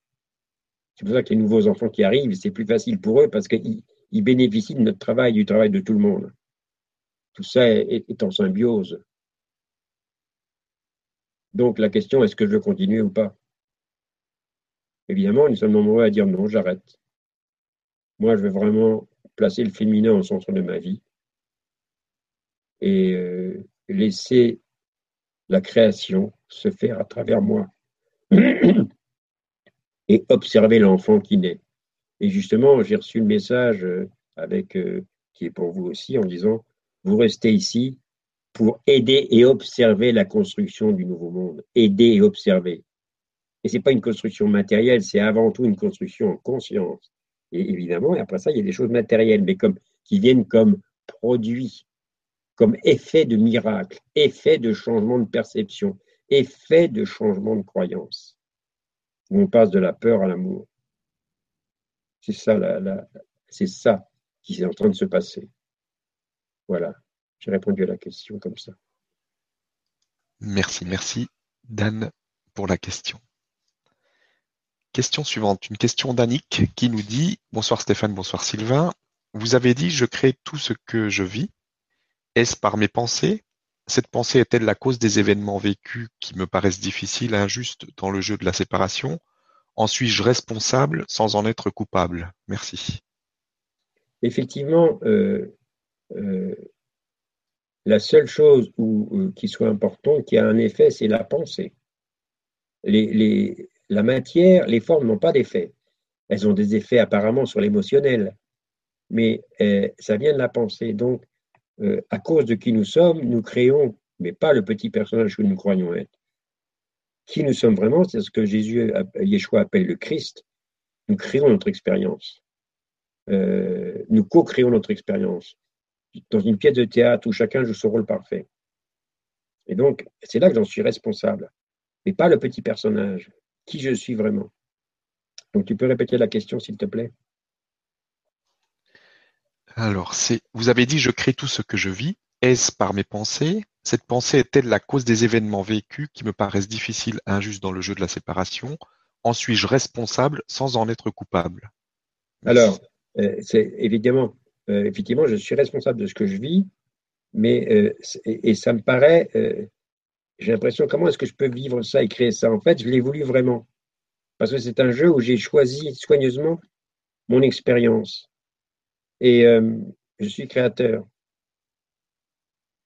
C'est pour ça que les nouveaux enfants qui arrivent, c'est plus facile pour eux parce qu'ils bénéficient de notre travail, du travail de tout le monde. Tout ça est en symbiose. Donc la question, est-ce que je veux continuer ou pas? Évidemment, nous sommes nombreux à dire non, j'arrête. Moi, je veux vraiment placer le féminin au centre de ma vie et euh, laisser la création se faire à travers moi et observer l'enfant qui naît. Et justement, j'ai reçu le message euh, avec, euh, qui est pour vous aussi en disant, vous restez ici pour aider et observer la construction du nouveau monde. Aider et observer. Et ce n'est pas une construction matérielle, c'est avant tout une construction en conscience. Et évidemment, après ça, il y a des choses matérielles, mais comme, qui viennent comme produits, comme effet de miracle, effet de changement de perception, effet de changement de croyance. On passe de la peur à l'amour. C'est ça, c'est ça qui est en train de se passer. Voilà, j'ai répondu à la question comme ça. Merci, merci Dan pour la question. Question suivante, une question d'Annick qui nous dit Bonsoir Stéphane, bonsoir Sylvain. Vous avez dit Je crée tout ce que je vis. Est-ce par mes pensées? Cette pensée est-elle la cause des événements vécus qui me paraissent difficiles, injustes dans le jeu de la séparation? En suis-je responsable sans en être coupable? Merci. Effectivement, euh, euh, la seule chose euh, qui soit importante, qui a un effet, c'est la pensée. la matière, les formes n'ont pas d'effet. Elles ont des effets apparemment sur l'émotionnel, mais euh, ça vient de la pensée. Donc, euh, à cause de qui nous sommes, nous créons, mais pas le petit personnage que nous croyons être. Qui nous sommes vraiment, c'est ce que Jésus, Yeshua appelle le Christ. Nous créons notre expérience. Nous co-créons notre expérience dans une pièce de théâtre où chacun joue son rôle parfait. Et donc, c'est là que j'en suis responsable, mais pas le petit personnage qui je suis vraiment. Donc tu peux répéter la question s'il te plaît? Alors, c'est vous avez dit je crée tout ce que je vis. Est-ce par mes pensées? Cette pensée est-elle la cause des événements vécus qui me paraissent difficiles, injustes dans le jeu de la séparation? En suis-je responsable sans en être coupable? Alors, euh, c'est évidemment, euh, effectivement, je suis responsable de ce que je vis, mais euh, et, ça me paraît j'ai l'impression, comment est-ce que je peux vivre ça et créer ça? En fait, je l'ai voulu vraiment. Parce que c'est un jeu où j'ai choisi soigneusement mon expérience. Et euh, je suis créateur.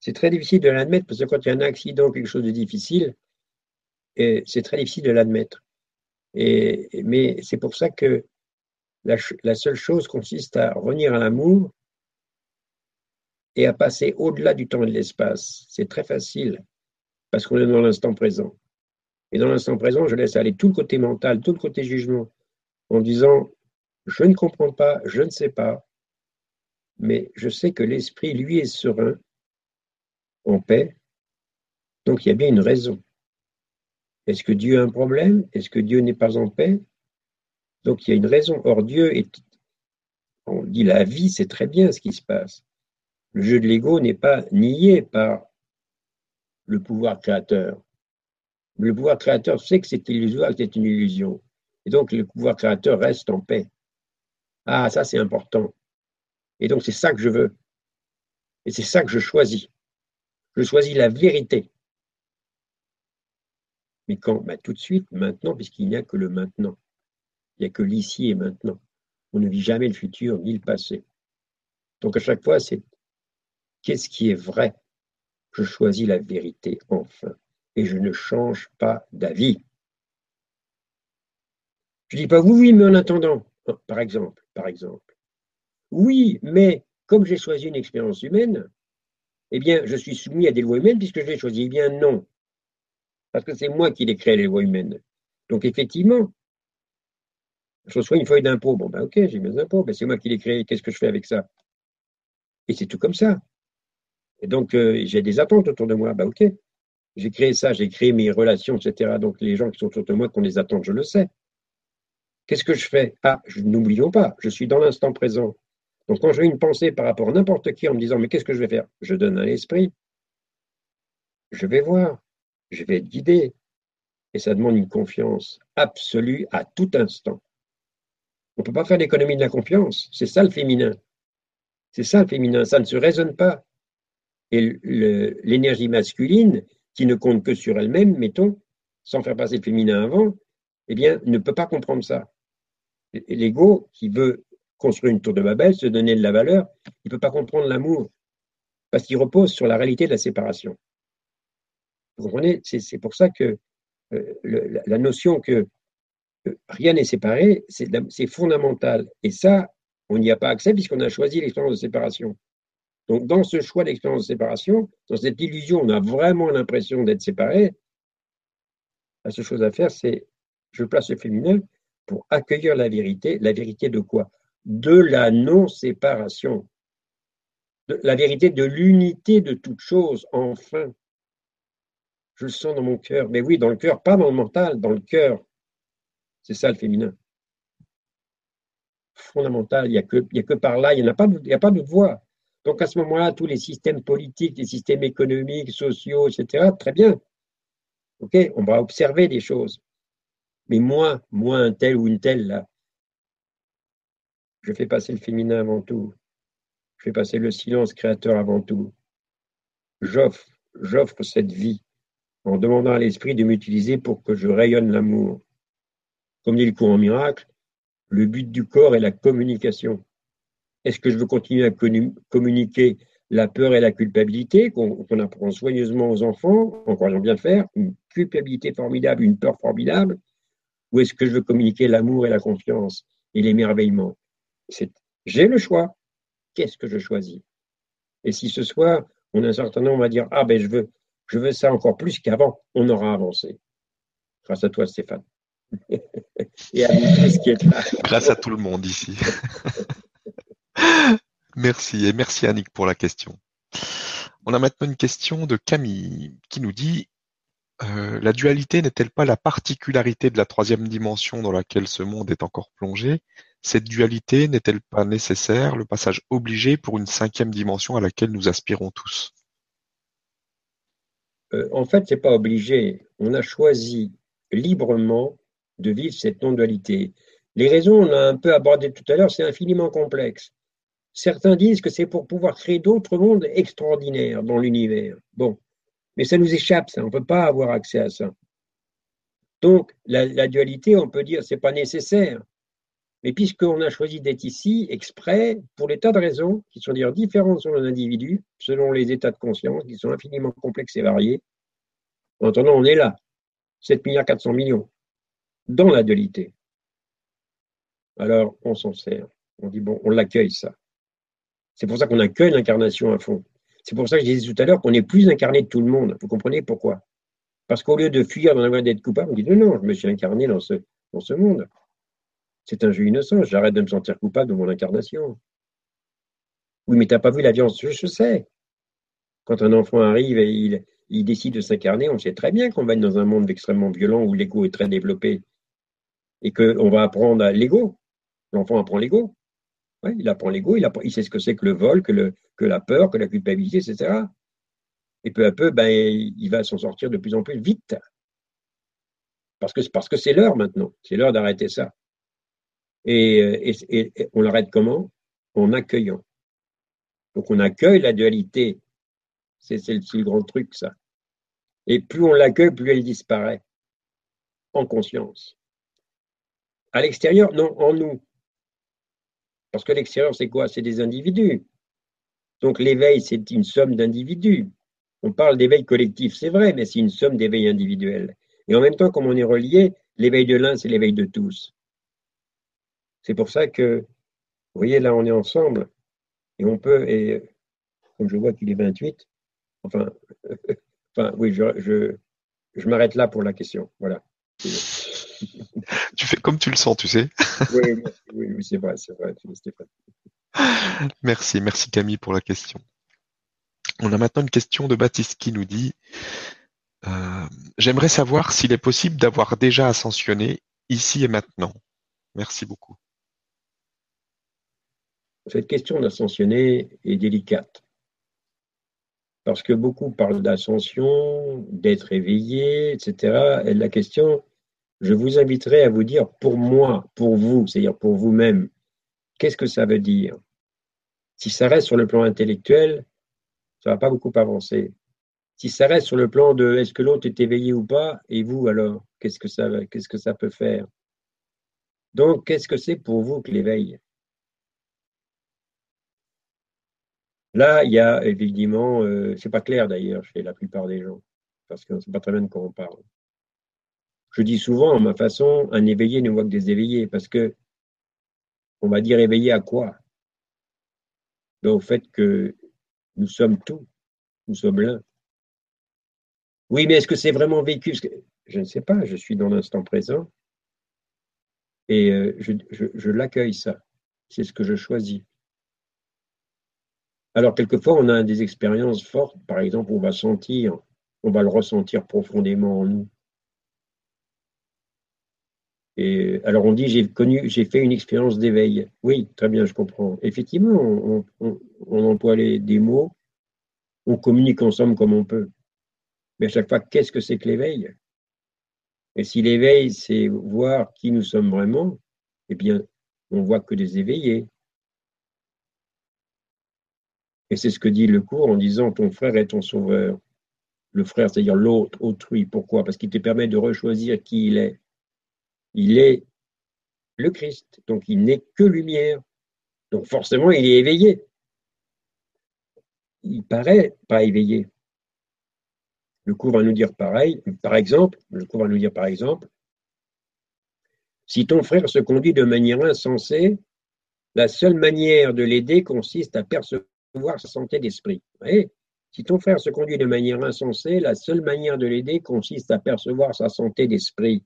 C'est très difficile de l'admettre parce que quand il y a un accident, quelque chose de difficile, c'est très difficile de l'admettre. Et, mais c'est pour ça que la, seule chose consiste à revenir à l'amour et à passer au-delà du temps et de l'espace. C'est très facile parce qu'on est dans l'instant présent. Et dans l'instant présent, je laisse aller tout le côté mental, tout le côté jugement, en disant, je ne comprends pas, je ne sais pas, mais je sais que l'esprit, lui, est serein, en paix, donc il y a bien une raison. Est-ce que Dieu a un problème? Est-ce que Dieu n'est pas en paix? Donc il y a une raison. Or, Dieu est... On dit la vie, c'est très bien ce qui se passe. Le jeu de l'ego n'est pas nié par le pouvoir créateur. Le pouvoir créateur sait que c'est illusoire, c'est une illusion. Et donc, le pouvoir créateur reste en paix. Ah, ça, c'est important. Et donc, c'est ça que je veux. Et c'est ça que je choisis. Je choisis la vérité. Mais quand? Bah, Tout de suite, maintenant, puisqu'il n'y a que le maintenant. Il n'y a que l'ici et maintenant. On ne vit jamais le futur ni le passé. Donc, à chaque fois, c'est qu'est-ce qui est vrai? Je choisis la vérité enfin, et je ne change pas d'avis. Je ne dis pas oui, oui, mais en attendant, par exemple, par exemple. Oui, mais comme j'ai choisi une expérience humaine, eh bien, je suis soumis à des lois humaines puisque je l'ai choisi. Eh bien, non. Parce que c'est moi qui ai créé les lois humaines. Donc, effectivement, je reçois une feuille d'impôt. Bon, ben, ok, j'ai mes impôts, ben, c'est moi qui l'ai créé. Qu'est-ce que je fais avec ça? Et c'est tout comme ça. Et donc, euh, j'ai des attentes autour de moi. Bah, OK. J'ai créé ça, j'ai créé mes relations, etc. Donc, les gens qui sont autour de moi, qui ont des attentes, je le sais. Qu'est-ce que je fais? Ah, n'oublions pas, je suis dans l'instant présent. Donc, quand j'ai une pensée par rapport à n'importe qui en me disant, mais qu'est-ce que je vais faire? Je donne un esprit. Je vais voir. Je vais être guidé. Et ça demande une confiance absolue à tout instant. On ne peut pas faire l'économie de la confiance. C'est ça le féminin. C'est ça le féminin. Ça ne se raisonne pas. Et l'énergie masculine, qui ne compte que sur elle-même, mettons, sans faire passer le féminin avant, eh bien, ne peut pas comprendre ça. L'ego, qui veut construire une tour de Babel, se donner de la valeur, il ne peut pas comprendre l'amour, parce qu'il repose sur la réalité de la séparation. Vous comprenez? C'est pour ça que euh, la notion que rien n'est séparé, c'est fondamental. Et ça, on n'y a pas accès puisqu'on a choisi l'expérience de séparation. Donc, dans ce choix d'expérience de séparation, dans cette illusion, on a vraiment l'impression d'être séparé. La seule chose à faire, c'est je place le féminin pour accueillir la vérité. La vérité de quoi? De la non-séparation. La vérité de l'unité de toute chose, enfin. Je le sens dans mon cœur. Mais oui, dans le cœur, pas dans le mental, dans le cœur. C'est ça le féminin. Fondamental, il n'y a, que, par là, il n'y a pas, a pas d'autre voie. Donc à ce moment-là, tous les systèmes politiques, les systèmes économiques, sociaux, etc., très bien. OK, on va observer des choses. Mais moi, moi, un tel ou une telle, là, je fais passer le féminin avant tout. Je fais passer le silence créateur avant tout. J'offre, j'offre cette vie en demandant à l'esprit de m'utiliser pour que je rayonne l'amour. Comme dit le courant miracle, le but du corps est la communication. Est-ce que je veux continuer à communiquer la peur et la culpabilité qu'on apprend soigneusement aux enfants, en croyant bien faire, une culpabilité formidable, une peur formidable, ou est-ce que je veux communiquer l'amour et la confiance et l'émerveillement? J'ai le choix. Qu'est-ce que je choisis? Et si ce soir, on a un certain nombre à dire Ah ben je veux, je veux ça encore plus qu'avant, on aura avancé. Grâce à toi, Stéphane. et à tous qui êtes là. Grâce à tout le monde ici. Merci et merci Annick pour la question. On a maintenant une question de Camille qui nous dit euh, La dualité n'est-elle pas la particularité de la troisième dimension dans laquelle ce monde est encore plongé? Cette dualité n'est-elle pas nécessaire, le passage obligé pour une cinquième dimension à laquelle nous aspirons tous? Euh, En fait, ce n'est pas obligé. On a choisi librement de vivre cette non-dualité. Les raisons, on a un peu abordé tout à l'heure, c'est infiniment complexe. Certains disent que c'est pour pouvoir créer d'autres mondes extraordinaires dans l'univers. Bon, mais ça nous échappe, ça. On ne peut pas avoir accès à ça. Donc, la, dualité, on peut dire, c'est pas nécessaire. Mais puisqu'on a choisi d'être ici, exprès, pour des tas de raisons qui sont dire différentes selon l'individu, selon les états de conscience, qui sont infiniment complexes et variés, en on est là, 7 milliards 400 millions, dans la dualité. Alors, on s'en sert. On dit, bon, on l'accueille, ça. C'est pour ça qu'on accueille l'incarnation à fond. C'est pour ça que je disais tout à l'heure qu'on est plus incarné de tout le monde. Vous comprenez pourquoi? Parce qu'au lieu de fuir dans la voie d'être coupable, on dit non, je me suis incarné dans ce, dans ce monde. C'est un jeu innocent, j'arrête de me sentir coupable de mon incarnation. Oui, mais tu n'as pas vu la violence, je, sais. Quand un enfant arrive et il, il décide de s'incarner, on sait très bien qu'on va être dans un monde extrêmement violent où l'ego est très développé et qu'on va apprendre à l'ego. L'enfant apprend l'ego il apprend l'ego, il, sait ce que c'est que le vol, que, la peur, que la culpabilité, etc. Et peu à peu, ben, il va s'en sortir de plus en plus vite. Parce que c'est l'heure maintenant. C'est l'heure d'arrêter ça. Et, on l'arrête comment? En accueillant. Donc on accueille la dualité. C'est le, le grand truc, ça. Et plus on l'accueille, plus elle disparaît. En conscience. À l'extérieur, non, en nous. Parce que l'extérieur, c'est quoi? C'est des individus. Donc l'éveil, c'est une somme d'individus. On parle d'éveil collectif, c'est vrai, mais c'est une somme d'éveil individuel. Et en même temps, comme on est relié, l'éveil de l'un, c'est l'éveil de tous. C'est pour ça que, vous voyez, là, on est ensemble, et on peut, et comme je vois qu'il est 28, enfin, enfin oui, je, je m'arrête là pour la question. Voilà tu fais comme tu le sens, tu sais. oui, oui, c'est vrai, c'est vrai, Stéphane. Merci, merci Camille pour la question. On a maintenant une question de Baptiste qui nous dit euh, J'aimerais savoir s'il est possible d'avoir déjà ascensionné ici et maintenant. Merci beaucoup. Cette question d'ascensionner est délicate. Parce que beaucoup parlent d'ascension, d'être éveillé, etc. Et la question, je vous inviterai à vous dire pour moi, pour vous, c'est-à-dire pour vous-même, qu'est-ce que ça veut dire? Si ça reste sur le plan intellectuel, ça ne va pas beaucoup avancer. Si ça reste sur le plan de est-ce que l'autre est éveillé ou pas, et vous alors, qu'est-ce que ça, qu'est-ce que ça peut faire? Donc, qu'est-ce que c'est pour vous que l'éveil? Là, il y a évidemment, euh, c'est pas clair d'ailleurs chez la plupart des gens, parce qu'on ne sait pas très bien de quoi on parle. Je dis souvent, à ma façon, un éveillé ne voit que des éveillés, parce que on va dire éveillé à quoi? Ben, Au fait que Nous sommes tout. Nous sommes l'un. Oui, mais est-ce que c'est vraiment vécu? Je ne sais pas, je suis dans l'instant présent et euh, je, je l'accueille ça. C'est ce que je choisis. Alors, quelquefois, on a des expériences fortes, par exemple, on va sentir, on va le ressentir profondément en nous. Alors on dit j'ai connu, j'ai fait une expérience d'éveil. Oui, très bien, je comprends. Effectivement, on, emploie des mots, on communique ensemble comme on peut. Mais à chaque fois, qu'est-ce que c'est que l'éveil? Et si l'éveil, c'est voir qui nous sommes vraiment, eh bien, on voit que des éveillés. Et c'est ce que dit le cours en disant ton frère est ton sauveur. Le frère, c'est-à-dire l'autre, autrui. Pourquoi? Parce qu'il te permet de rechoisir qui il est il est le Christ, donc il n'est que lumière. Donc forcément, il est éveillé. Il paraît pas éveillé. Le cours va nous dire pareil, par exemple, le cours va nous dire par exemple, si ton frère se conduit de manière insensée, la seule manière de l'aider consiste à percevoir sa santé d'esprit. Si ton frère se conduit de manière insensée, la seule manière de l'aider consiste à percevoir sa santé d'esprit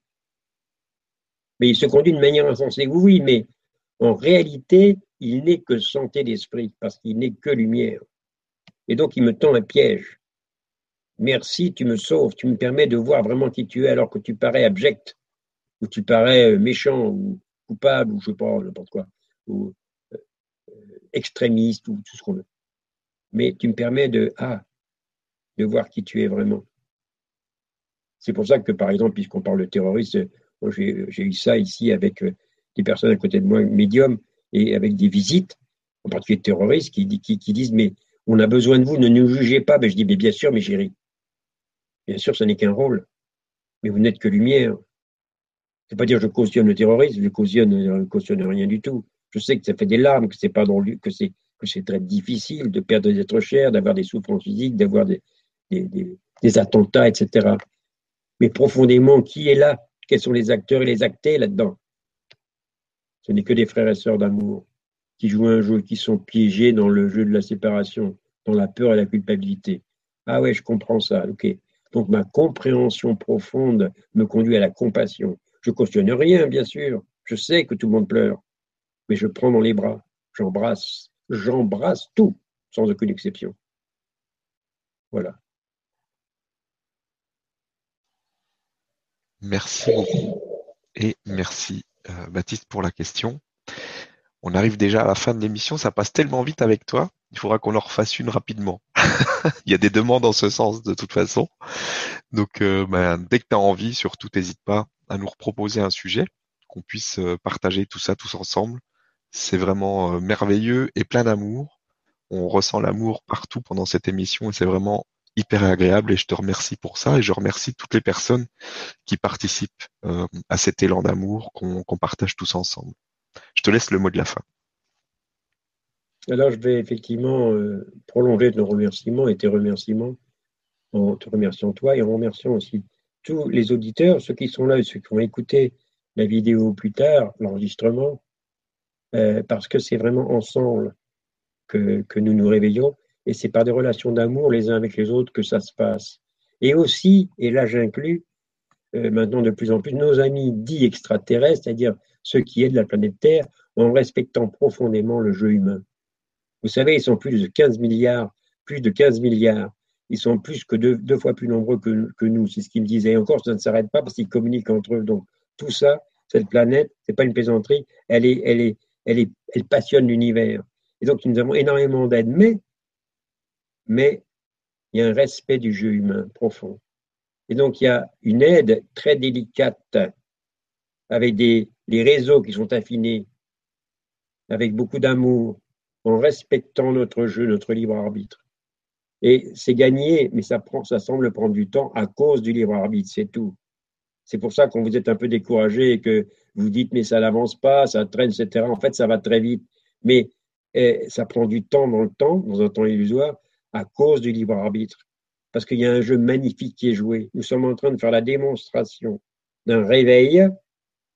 mais il se conduit de manière insensée. Oui, mais en réalité, il n'est que santé d'esprit, parce qu'il n'est que lumière. Et donc, il me tend un piège. Merci, tu me sauves, tu me permets de voir vraiment qui tu es alors que tu parais abject, ou tu parais euh, méchant, ou coupable, ou je sais pas, n'importe quoi, ou euh, extrémiste, ou tout ce qu'on veut. Mais tu me permets de, ah, de voir qui tu es vraiment. C'est pour ça que, par exemple, puisqu'on parle de j'ai eu ça ici avec euh, des personnes à côté de moi, médium, et avec des visites, en particulier terroristes, qui, disent Mais on a besoin de vous, ne nous jugez pas. Ben, je dis Mais bien sûr, mes chéris. Bien sûr, ce n'est qu'un rôle. Mais vous n'êtes que lumière. C'est pas dire je cautionne le terrorisme, je cautionne, je cautionne rien du tout. Je sais que ça fait des larmes, que c'est pas dans que c'est que c'est très difficile de perdre des êtres chers, d'avoir des souffrances physiques, d'avoir des, des, attentats, etc. Mais profondément, qui est là quels sont les acteurs et les actés là-dedans Ce n'est que des frères et sœurs d'amour qui jouent un jeu, qui sont piégés dans le jeu de la séparation, dans la peur et la culpabilité. Ah ouais, je comprends ça, ok. Donc ma compréhension profonde me conduit à la compassion. Je cautionne rien, bien sûr. Je sais que tout le monde pleure, mais je prends dans les bras, j'embrasse, j'embrasse tout, sans aucune exception. Voilà. Merci beaucoup et merci euh, Baptiste pour la question. On arrive déjà à la fin de l'émission, ça passe tellement vite avec toi, il faudra qu'on en refasse une rapidement. il y a des demandes en ce sens de toute façon. Donc euh, ben, dès que tu as envie, surtout n'hésite pas à nous reproposer un sujet, qu'on puisse euh, partager tout ça tous ensemble. C'est vraiment merveilleux et plein d'amour. On ressent l'amour partout pendant cette émission et c'est vraiment hyper agréable et je te remercie pour ça et je remercie toutes les personnes qui participent euh, à cet élan d'amour qu'on partage tous ensemble. Je te laisse le mot de la fin. Alors je vais effectivement euh, prolonger nos remerciements et tes remerciements en te remerciant toi et en remerciant aussi tous les auditeurs, ceux qui sont là et ceux qui vont écouter la vidéo plus tard, l'enregistrement, euh, parce que c'est vraiment ensemble que, que nous nous réveillons et c'est par des relations d'amour les uns avec les autres que ça se passe. Et aussi, et là j'inclus euh, maintenant de plus en plus nos amis dits extraterrestres, c'est-à-dire ceux qui aident la planète Terre, en respectant profondément le jeu humain. Vous savez, ils sont plus de 15 milliards, plus de 15 milliards. Ils sont plus que deux, fois plus nombreux que, que nous, c'est ce qu'ils me disaient. Et encore, ça ne s'arrête pas parce qu'ils communiquent entre eux. Donc, tout ça, cette planète, c'est pas une plaisanterie, elle est, elle est, elle est, elle passionne l'univers. Et donc, nous avons énormément d'aide. Mais mais il y a un respect du jeu humain profond. Et donc, il y a une aide très délicate avec des, les réseaux qui sont affinés, avec beaucoup d'amour, en respectant notre jeu, notre libre arbitre. Et c'est gagné, mais ça, prend, ça semble prendre du temps à cause du libre arbitre, c'est tout. C'est pour ça qu'on vous êtes un peu découragé et que vous dites mais ça n'avance pas, ça traîne, etc. En fait, ça va très vite, mais eh, ça prend du temps dans le temps, dans un temps illusoire, à cause du libre arbitre. Parce qu'il y a un jeu magnifique qui est joué. Nous sommes en train de faire la démonstration d'un réveil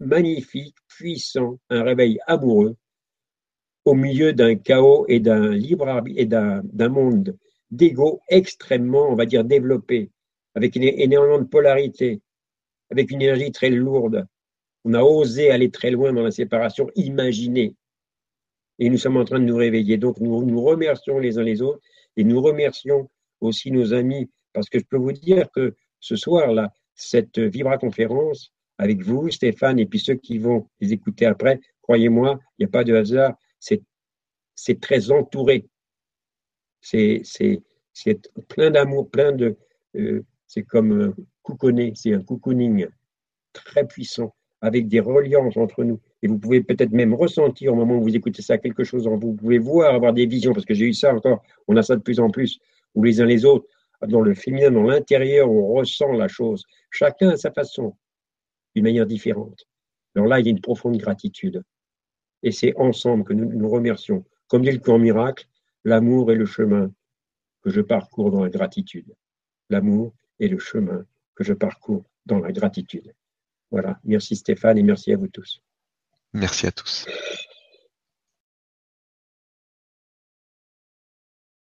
magnifique, puissant, un réveil amoureux, au milieu d'un chaos et d'un libre arbitre et d'un monde d'ego extrêmement, on va dire, développé, avec énormément de polarité, avec une énergie très lourde. On a osé aller très loin dans la séparation imaginée. Et nous sommes en train de nous réveiller. Donc nous nous remercions les uns les autres et nous remercions aussi nos amis, parce que je peux vous dire que ce soir-là, cette Vibra conférence, avec vous, Stéphane, et puis ceux qui vont les écouter après, croyez-moi, il n'y a pas de hasard, c'est très entouré. C'est plein d'amour, plein de. Euh, c'est comme couconner, c'est un cocooning très puissant, avec des reliances entre nous. Et vous pouvez peut-être même ressentir au moment où vous écoutez ça quelque chose en vous. Vous pouvez voir, avoir des visions, parce que j'ai eu ça encore, on a ça de plus en plus, où les uns les autres, dans le féminin, dans l'intérieur, on ressent la chose. Chacun à sa façon, d'une manière différente. Alors là, il y a une profonde gratitude. Et c'est ensemble que nous nous remercions. Comme dit le cours miracle, l'amour est le chemin que je parcours dans la gratitude. L'amour est le chemin que je parcours dans la gratitude. Voilà. Merci Stéphane et merci à vous tous. Merci à tous.